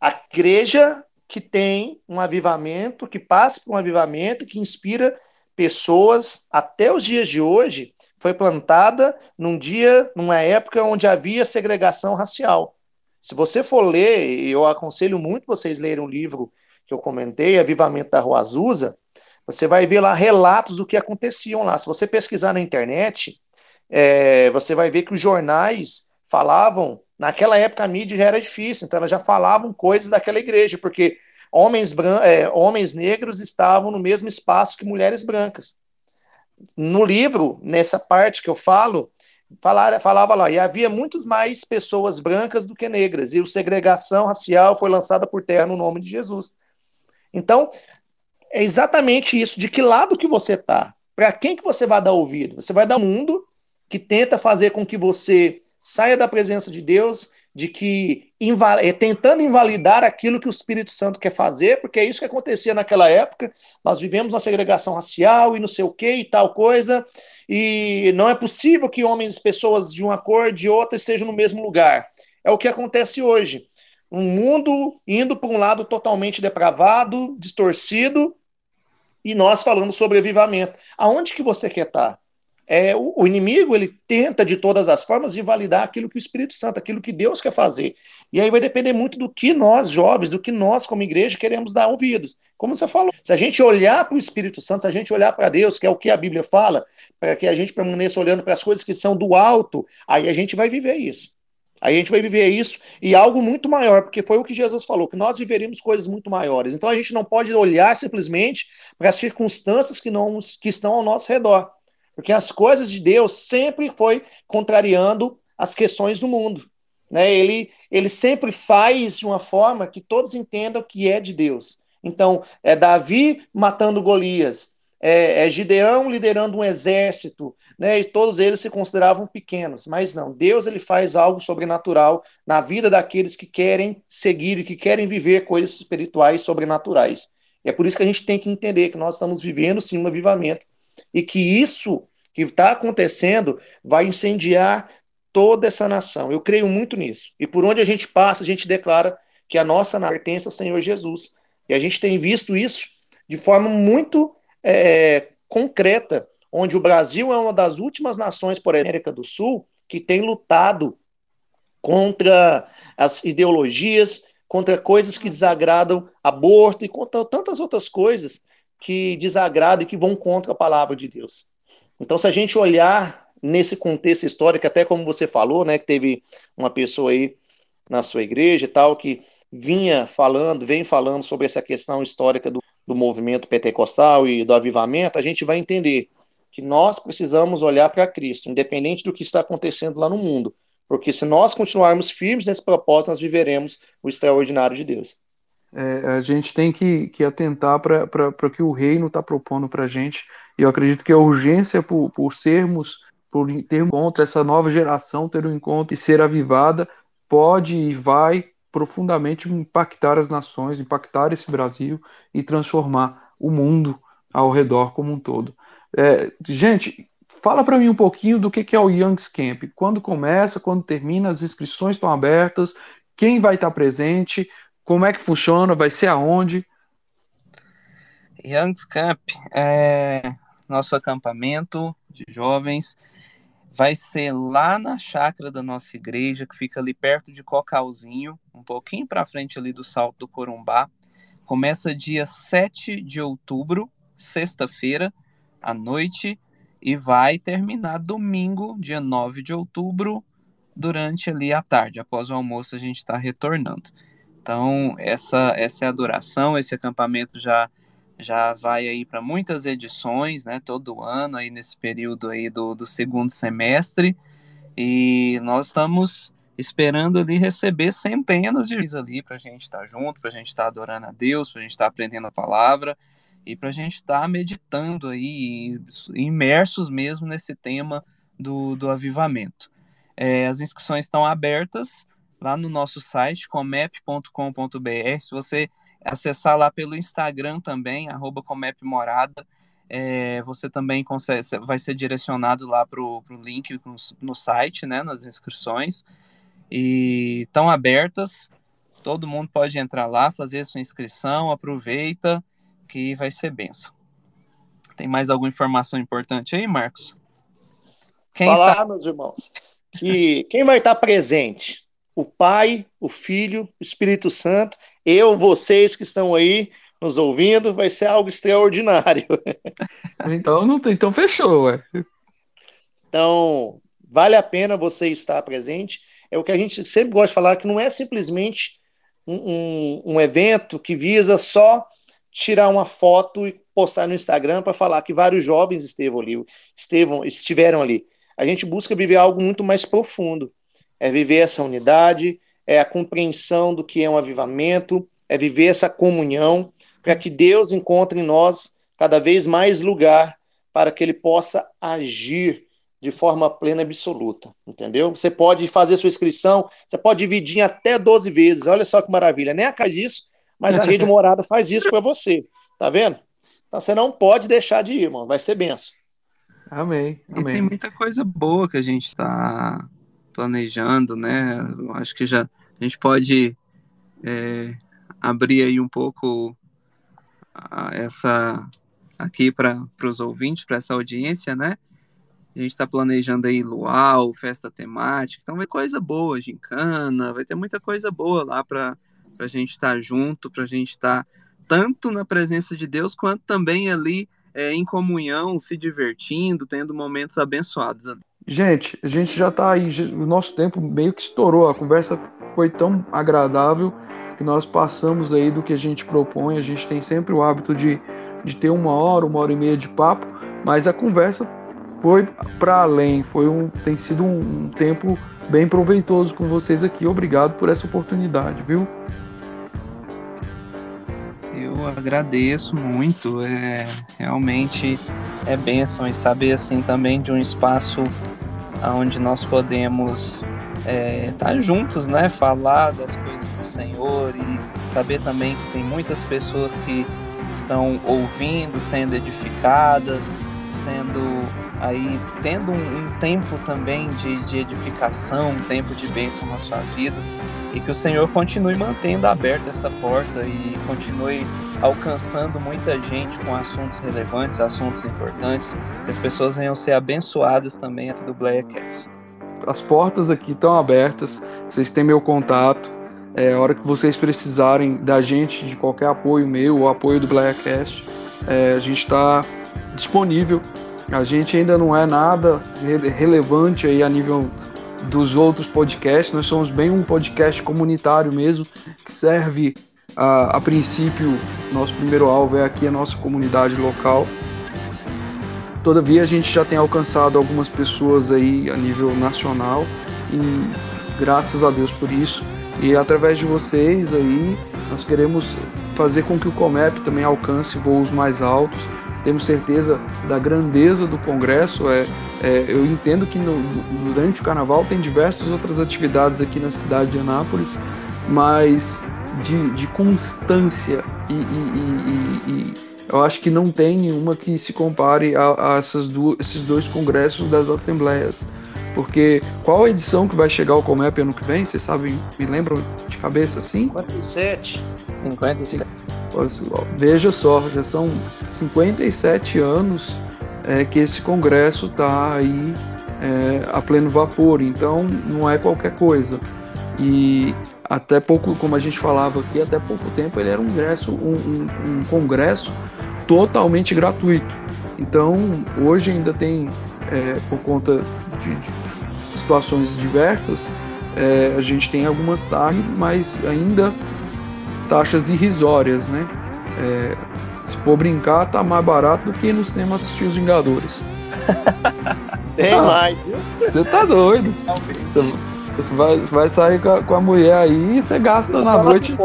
A igreja que tem um avivamento, que passa por um avivamento, que inspira pessoas até os dias de hoje, foi plantada num dia, numa época onde havia segregação racial. Se você for ler, eu aconselho muito vocês lerem um livro que eu comentei, Avivamento da Rua Azusa, você vai ver lá relatos do que aconteciam lá. Se você pesquisar na internet, é, você vai ver que os jornais falavam, naquela época a mídia já era difícil, então elas já falavam coisas daquela igreja, porque homens, é, homens negros estavam no mesmo espaço que mulheres brancas no livro, nessa parte que eu falo, falar, falava lá, e havia muitos mais pessoas brancas do que negras, e a segregação racial foi lançada por terra no nome de Jesus. Então, é exatamente isso, de que lado que você está, para quem que você vai dar ouvido? Você vai dar um mundo que tenta fazer com que você saia da presença de Deus de que é, tentando invalidar aquilo que o Espírito Santo quer fazer, porque é isso que acontecia naquela época. Nós vivemos uma segregação racial e não sei o que e tal coisa, e não é possível que homens, pessoas de uma cor de outra estejam no mesmo lugar. É o que acontece hoje. Um mundo indo para um lado totalmente depravado, distorcido, e nós falando sobre avivamento. Aonde que você quer estar? É, o, o, inimigo ele tenta de todas as formas invalidar aquilo que o Espírito Santo, aquilo que Deus quer fazer. E aí vai depender muito do que nós, jovens, do que nós, como igreja, queremos dar ouvidos. Como você falou, se a gente olhar para o Espírito Santo, se a gente olhar para Deus, que é o que a Bíblia fala, para que a gente permaneça olhando para as coisas que são do alto, aí a gente vai viver isso. Aí a gente vai viver isso e algo muito maior, porque foi o que Jesus falou, que nós viveríamos coisas muito maiores. Então a gente não pode olhar simplesmente para as circunstâncias que, não, que estão ao nosso redor. Porque as coisas de Deus sempre foi contrariando as questões do mundo. Né? Ele, ele sempre faz de uma forma que todos entendam que é de Deus. Então, é Davi matando Golias, é, é Gideão liderando um exército, né? e todos eles se consideravam pequenos. Mas não, Deus ele faz algo sobrenatural na vida daqueles que querem seguir e que querem viver coisas espirituais sobrenaturais. E é por isso que a gente tem que entender que nós estamos vivendo sim um avivamento e que isso que está acontecendo vai incendiar toda essa nação. Eu creio muito nisso. E por onde a gente passa, a gente declara que a nossa pertence ao Senhor Jesus. E a gente tem visto isso de forma muito é, concreta, onde o Brasil é uma das últimas nações, por América do Sul, que tem lutado contra as ideologias, contra coisas que desagradam aborto e contra tantas outras coisas que desagradam e que vão contra a palavra de Deus. Então, se a gente olhar nesse contexto histórico, até como você falou, né, que teve uma pessoa aí na sua igreja e tal, que vinha falando, vem falando sobre essa questão histórica do, do movimento pentecostal e do avivamento, a gente vai entender que nós precisamos olhar para Cristo, independente do que está acontecendo lá no mundo. Porque se nós continuarmos firmes nesse propósito, nós viveremos o extraordinário de Deus. É, a gente tem que, que atentar para o que o reino está propondo para a gente. E eu acredito que a urgência por, por sermos, por ter um encontro, essa nova geração ter um encontro e ser avivada, pode e vai profundamente impactar as nações, impactar esse Brasil e transformar o mundo ao redor como um todo. É, gente, fala para mim um pouquinho do que, que é o Young's Camp. Quando começa, quando termina, as inscrições estão abertas, quem vai estar presente, como é que funciona, vai ser aonde? Young's Camp é nosso acampamento de jovens. Vai ser lá na chácara da nossa igreja, que fica ali perto de Cocalzinho, um pouquinho para frente ali do Salto do Corumbá. Começa dia 7 de outubro, sexta-feira, à noite, e vai terminar domingo, dia 9 de outubro, durante ali a tarde. Após o almoço, a gente está retornando. Então, essa, essa é a duração, esse acampamento já já vai aí para muitas edições, né, todo ano aí nesse período aí do, do segundo semestre, e nós estamos esperando ali receber centenas de vezes ali para a gente estar tá junto, para a gente estar tá adorando a Deus, para a gente estar tá aprendendo a palavra e para a gente estar tá meditando aí, imersos mesmo nesse tema do, do avivamento. É, as inscrições estão abertas lá no nosso site, comep.com.br. Se você acessar lá pelo Instagram também, arroba comepmorada, é, você também consegue, vai ser direcionado lá para o link no, site, né, nas inscrições. E estão abertas, todo mundo pode entrar lá, fazer sua inscrição, aproveita, que vai ser benção. Tem mais alguma informação importante aí, Marcos? Quem Falar, está... meus irmãos, que quem vai estar presente? O Pai, o Filho, o Espírito Santo, eu, vocês que estão aí nos ouvindo, vai ser algo extraordinário. Então não tem, então fechou, ué. Então, vale a pena você estar presente. É o que a gente sempre gosta de falar, que não é simplesmente um, um, um evento que visa só tirar uma foto e postar no Instagram para falar que vários jovens estiveram ali, estevam, estiveram ali. A gente busca viver algo muito mais profundo. É viver essa unidade, é a compreensão do que é um avivamento, é viver essa comunhão, para que Deus encontre em nós cada vez mais lugar para que ele possa agir de forma plena e absoluta, entendeu? Você pode fazer sua inscrição, você pode dividir em até 12 vezes, olha só que maravilha, nem a casa disso, mas a rede morada faz isso para você, tá vendo? Então você não pode deixar de ir, irmão, vai ser benção. Amém, amém. E tem muita coisa boa que a gente está planejando, né? Acho que já a gente pode é, abrir aí um pouco a, essa aqui para os ouvintes, para essa audiência, né? A gente está planejando aí luau, festa temática, então vai coisa boa, gincana, vai ter muita coisa boa lá para a gente estar tá junto, para a gente estar tá tanto na presença de Deus quanto também ali é, em comunhão, se divertindo, tendo momentos abençoados. Gente, a gente já está aí, o nosso tempo meio que estourou, a conversa foi tão agradável que nós passamos aí do que a gente propõe, a gente tem sempre o hábito de, de ter uma hora, uma hora e meia de papo, mas a conversa foi para além, foi um, tem sido um, um tempo bem proveitoso com vocês aqui. Obrigado por essa oportunidade, viu? Eu agradeço muito, é realmente é bênção e saber assim também de um espaço onde nós podemos estar é, tá juntos, né? Falar das coisas do Senhor e saber também que tem muitas pessoas que estão ouvindo, sendo edificadas, sendo aí tendo um, um tempo também de, de, edificação, um tempo de bênção nas suas vidas e que o Senhor continue mantendo aberta essa porta e continue alcançando muita gente com assuntos relevantes, assuntos importantes, que as pessoas venham ser abençoadas também do Blackcast. As portas aqui estão abertas, vocês têm meu contato. É, a hora que vocês precisarem da gente, de qualquer apoio meu ou apoio do Blackcast, é, a gente está disponível. A gente ainda não é nada relevante aí a nível dos outros podcasts. Nós somos bem um podcast comunitário mesmo, que serve a, a princípio, nosso primeiro alvo é aqui a nossa comunidade local. Todavia, a gente já tem alcançado algumas pessoas aí a nível nacional e graças a Deus por isso. E através de vocês aí, Nós queremos fazer com que o Comep também alcance voos mais altos. Temos certeza da grandeza do Congresso. É, é eu entendo que no, durante o Carnaval tem diversas outras atividades aqui na cidade de Anápolis, mas de, de constância e, e, e, e, eu acho que não tem nenhuma que se compare a, a essas duas, esses dois congressos das assembleias. Porque qual a edição que vai chegar ao Comep ano que vem? Vocês sabem, me lembram de cabeça assim? 57. 57. Veja só, já são 57 anos é, que esse congresso está aí é, a pleno vapor, então não é qualquer coisa. E até pouco, como a gente falava aqui, até pouco tempo ele era um, ingresso, um, um, um congresso totalmente gratuito. Então hoje ainda tem, é, por conta de, de situações diversas, é, a gente tem algumas taxas, mas ainda taxas irrisórias, né? É, se for brincar, tá mais barato do que no cinema assistir os Vingadores. Tem ah, mais, viu? Você tá doido. Você vai, vai sair com a, com a mulher aí e você gasta Fica na noite.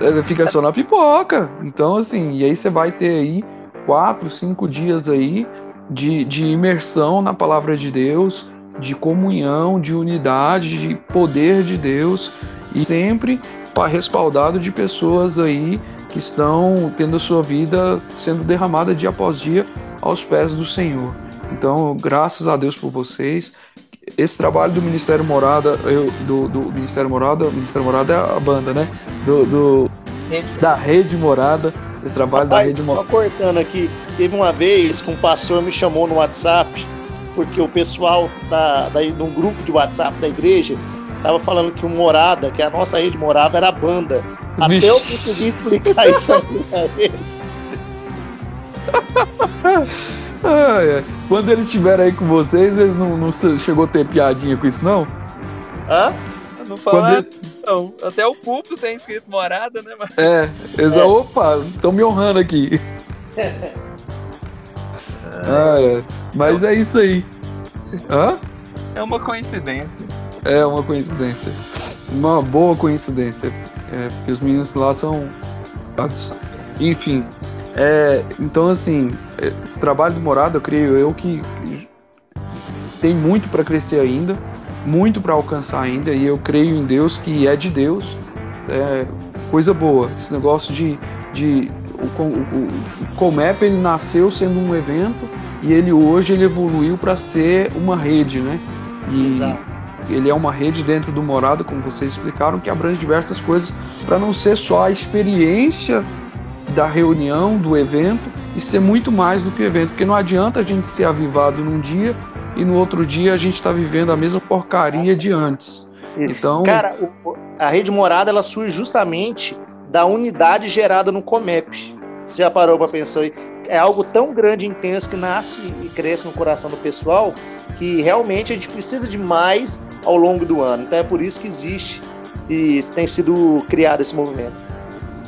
Na é, Fica só na pipoca. Então, assim, e aí você vai ter aí quatro, cinco dias aí de, de imersão na palavra de Deus, de comunhão, de unidade, de poder de Deus e sempre respaldado de pessoas aí que estão tendo a sua vida sendo derramada dia após dia aos pés do Senhor. Então, graças a Deus por vocês esse trabalho do Ministério Morada, eu, do, do Ministério Morada, Ministério Morada é a banda, né? Do, do Rede. da Rede Morada, esse trabalho Rapaz, da Rede Morada. Só cortando aqui, teve uma vez que um pastor me chamou no WhatsApp, porque o pessoal da, da, de um grupo de WhatsApp da igreja tava falando que o Morada, que a nossa rede Morada era a banda. Até Vixe. eu consegui explicar isso aí pra eles. Ah, é. Quando eles estiverem aí com vocês, eles não, não chegou a ter piadinha com isso, não? Hã? Não falar. Ele... Não, até o público tem escrito morada, né? Mas... É, eles é. opa, estão me honrando aqui. ah, é. Mas é isso aí. Hã? É uma coincidência. É uma coincidência. Uma boa coincidência. É, porque os meninos lá são. Enfim. É, então, assim, esse trabalho do Morada, eu creio eu que tem muito para crescer ainda, muito para alcançar ainda, e eu creio em Deus que é de Deus, é coisa boa. Esse negócio de, de o, o, o Comep ele nasceu sendo um evento e ele hoje ele evoluiu para ser uma rede, né? E Exato. ele é uma rede dentro do Morada, como vocês explicaram, que abrange diversas coisas para não ser só a experiência da reunião, do evento e ser muito mais do que o evento, porque não adianta a gente ser avivado num dia e no outro dia a gente está vivendo a mesma porcaria de antes. Então, cara, a rede morada ela surge justamente da unidade gerada no Comep. Você já parou para pensar aí? É algo tão grande e intenso que nasce e cresce no coração do pessoal que realmente a gente precisa de mais ao longo do ano. Então é por isso que existe e tem sido criado esse movimento.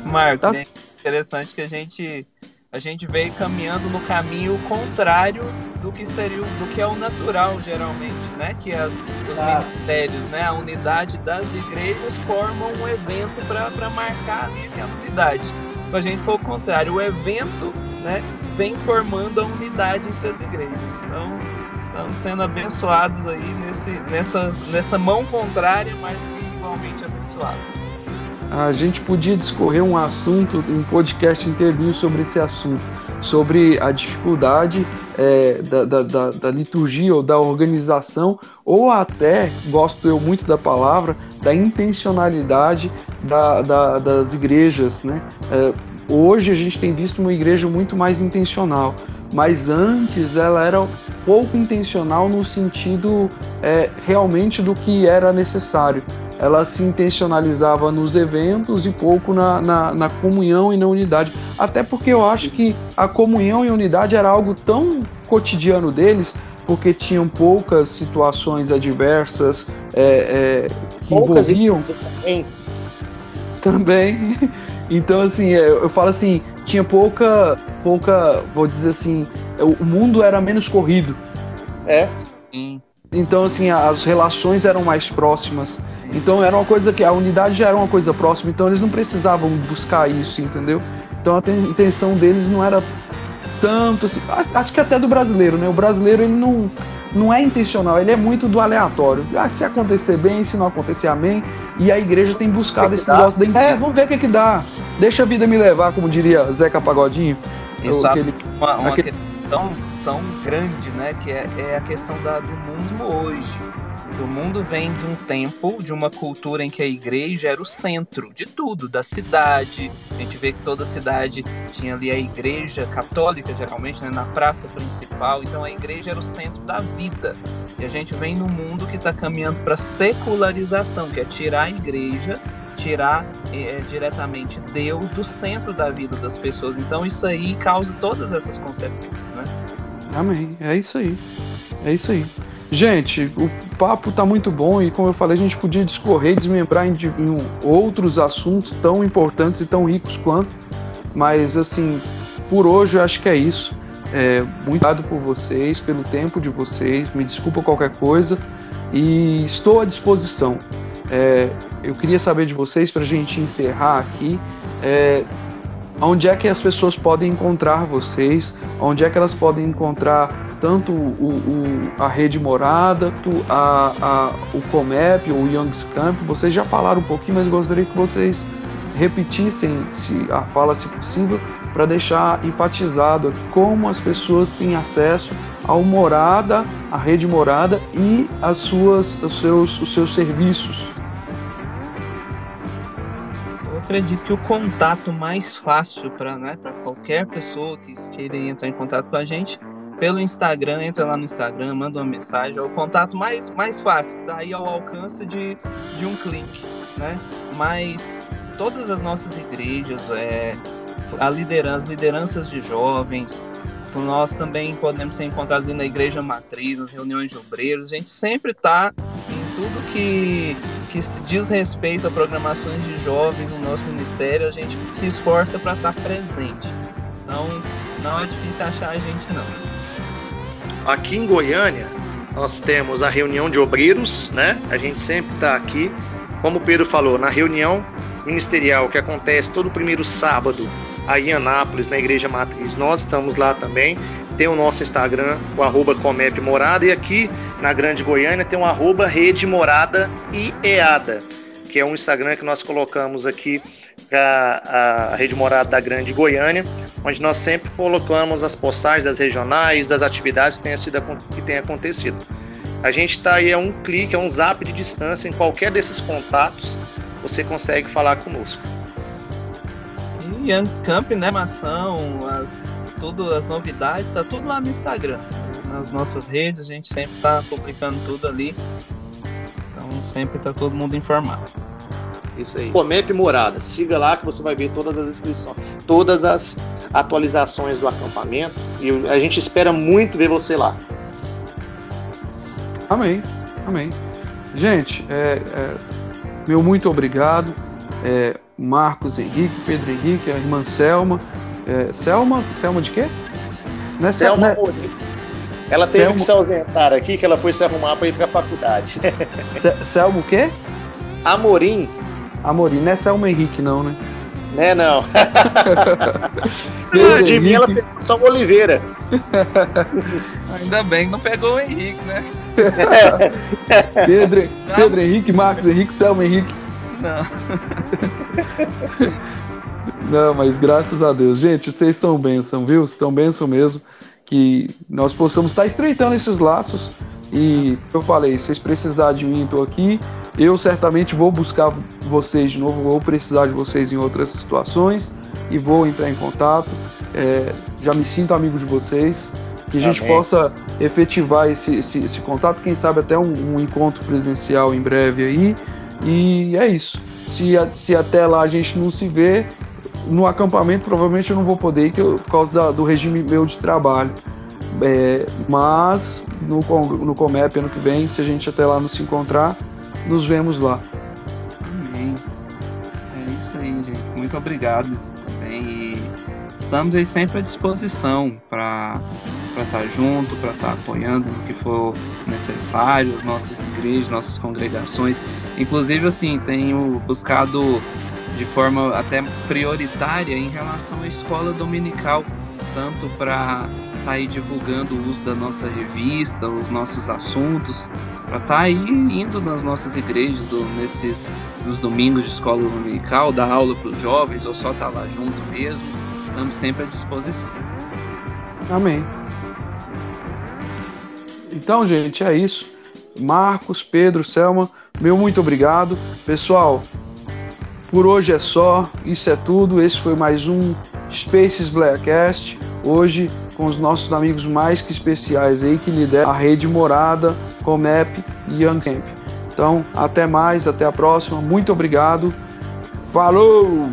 Marcos, tá interessante que a gente a gente veio caminhando no caminho contrário do que seria do que é o natural geralmente, né? Que as, os ah. ministérios, né? A unidade das igrejas formam um evento para marcar ali aquela unidade. Então, a gente foi o contrário, o evento, né? Vem formando a unidade entre as igrejas. Então estamos sendo abençoados aí nesse, nessa, nessa mão contrária, mas igualmente abençoados a gente podia discorrer um assunto, um podcast inteirinho sobre esse assunto, sobre a dificuldade é, da, da, da, da, liturgia ou da organização, ou até, gosto eu muito da palavra, da intencionalidade da, das igrejas. Né? É, hoje a gente tem visto uma igreja muito mais intencional, mas antes ela era pouco intencional no sentido é, realmente do que era necessário ela se intencionalizava nos eventos e pouco na, na, na, comunhão e na unidade. Até porque eu acho que a comunhão e a unidade era algo tão cotidiano deles, porque tinham poucas situações adversas é, é, que poucas envolviam. Também. também. Então, assim, é, eu falo assim, tinha pouca, pouca, vou dizer assim, o mundo era menos corrido. É. Então, assim, as relações eram mais próximas. Então era uma coisa que a unidade já era uma coisa próxima, então eles não precisavam buscar isso, entendeu? Então a intenção deles não era tanto assim, acho que até do brasileiro, né? O brasileiro ele não não é intencional, ele é muito do aleatório. Ah, se acontecer bem, se não acontecer, amém. E a igreja tem buscado esse negócio da. É, vamos ver o que, que dá. Deixa a vida me levar, como diria Zeca Pagodinho. Isso aquele, uma, uma aquele... questão tão grande, né? Que é, é a questão da, do mundo hoje o mundo vem de um tempo, de uma cultura em que a igreja era o centro de tudo, da cidade. A gente vê que toda cidade tinha ali a igreja católica, geralmente, né, na praça principal. Então a igreja era o centro da vida. E a gente vem num mundo que está caminhando para secularização, que é tirar a igreja tirar é, diretamente Deus do centro da vida das pessoas. Então isso aí causa todas essas consequências, né? Amém. É isso aí. É isso aí. Gente, o papo tá muito bom e, como eu falei, a gente podia discorrer e desmembrar em, em, outros assuntos tão importantes e tão ricos quanto, mas, assim, por hoje eu acho que é isso. É, muito obrigado por vocês, pelo tempo de vocês, me desculpa qualquer coisa e estou à disposição. É, eu queria saber de vocês, para a gente encerrar aqui, é, onde é que as pessoas podem encontrar vocês, onde é que elas podem encontrar tanto o, o, a Rede Morada, a, a, o Comep, o Young's Camp, vocês já falaram um pouquinho, mas gostaria que vocês repetissem se, a fala, se possível, para deixar enfatizado como as pessoas têm acesso ao Morada, a Rede Morada e as suas, os, seus, os seus serviços. Eu acredito que o contato mais fácil para né, qualquer pessoa que queira entrar em contato com a gente pelo Instagram, entra lá no Instagram, manda uma mensagem, é o contato mais, mais fácil, daí ao alcance de, de um clique, né? Mas todas as nossas igrejas, é, a liderança, lideranças de jovens, então nós também podemos ser encontrados na igreja matriz, nas reuniões de obreiros, a gente sempre está em tudo que, que se diz respeito a programações de jovens no nosso ministério, a gente se esforça para estar tá presente. Então não é difícil achar a gente não. Aqui em Goiânia, nós temos a reunião de obreiros, né? A gente sempre está aqui, como o Pedro falou, na reunião ministerial que acontece todo primeiro sábado aí em Anápolis, na Igreja Matriz. Nós estamos lá também. Tem o nosso Instagram, o arroba Comep Morada, e aqui na Grande Goiânia tem o arroba Rede Morada e EADA, que é um Instagram que nós colocamos aqui a, a Rede Morada da Grande Goiânia, onde nós sempre colocamos as postagens das regionais, das atividades que tenha, sido, que tenha acontecido. A gente está aí a um clique, a um zap de distância, em qualquer desses contatos, você consegue falar conosco. E Young's Camp, né, mação, as, tudo, as novidades, está tudo lá no Instagram. Nas nossas redes, a gente sempre está publicando tudo ali. Então sempre está todo mundo informado. Isso aí. Comep Morada. Siga lá que você vai ver todas as inscrições, todas as atualizações do acampamento. E a gente espera muito ver você lá. Amém. Amém. Gente, é, é, meu muito obrigado. É, Marcos Henrique, Pedro Henrique, a irmã Selma. É, Selma, Selma de quê? Não é Selma né? Ela teve Selma... que se ausentar aqui, que ela foi se arrumar para ir para a faculdade. Selma o quê? Amorim. Amorim, não é Selma Henrique, não, né? Né, não. de mim ela pegou só o Oliveira. Ainda bem que não pegou o Henrique, né? Pedro, Pedro Henrique, Marcos Henrique, Selma Henrique. Não. Não, mas graças a Deus. Gente, vocês são bênção, viu? São bênção mesmo. Que nós possamos estar estreitando esses laços. E eu falei, se vocês precisarem de mim, estou aqui. Eu certamente vou buscar vocês de novo, vou precisar de vocês em outras situações e vou entrar em contato. É, já me sinto amigo de vocês, que a gente Amém. possa efetivar esse, esse, esse, contato, quem sabe até um, um, encontro presencial em breve aí. E é isso. Se, se até lá a gente não se vê, no acampamento provavelmente eu não vou poder ir por causa da, do regime meu de trabalho. É, mas no, no Comep ano que vem, se a gente até lá não se encontrar, nos vemos lá. Amém. É isso aí, gente. Muito obrigado também. E estamos aí sempre à disposição para estar tá junto, para estar tá apoiando no que for necessário, as nossas igrejas, nossas congregações. Inclusive, assim, tenho buscado de forma até prioritária em relação à escola dominical, tanto para estar tá aí divulgando o uso da nossa revista, os nossos assuntos, para estar tá aí indo nas nossas igrejas, do, nesses nos domingos de escola dominical, dar aula para os jovens ou só estar tá lá junto mesmo. Estamos sempre à disposição. Amém. Então, gente, é isso. Marcos, Pedro, Selma, meu muito obrigado. Pessoal, por hoje é só. Isso é tudo. Esse foi mais um Spaces Blackcast. Hoje com os nossos amigos mais que especiais aí que lideram a rede Morada, Comep e Young Camp. Então, até mais, até a próxima. Muito obrigado. Falou!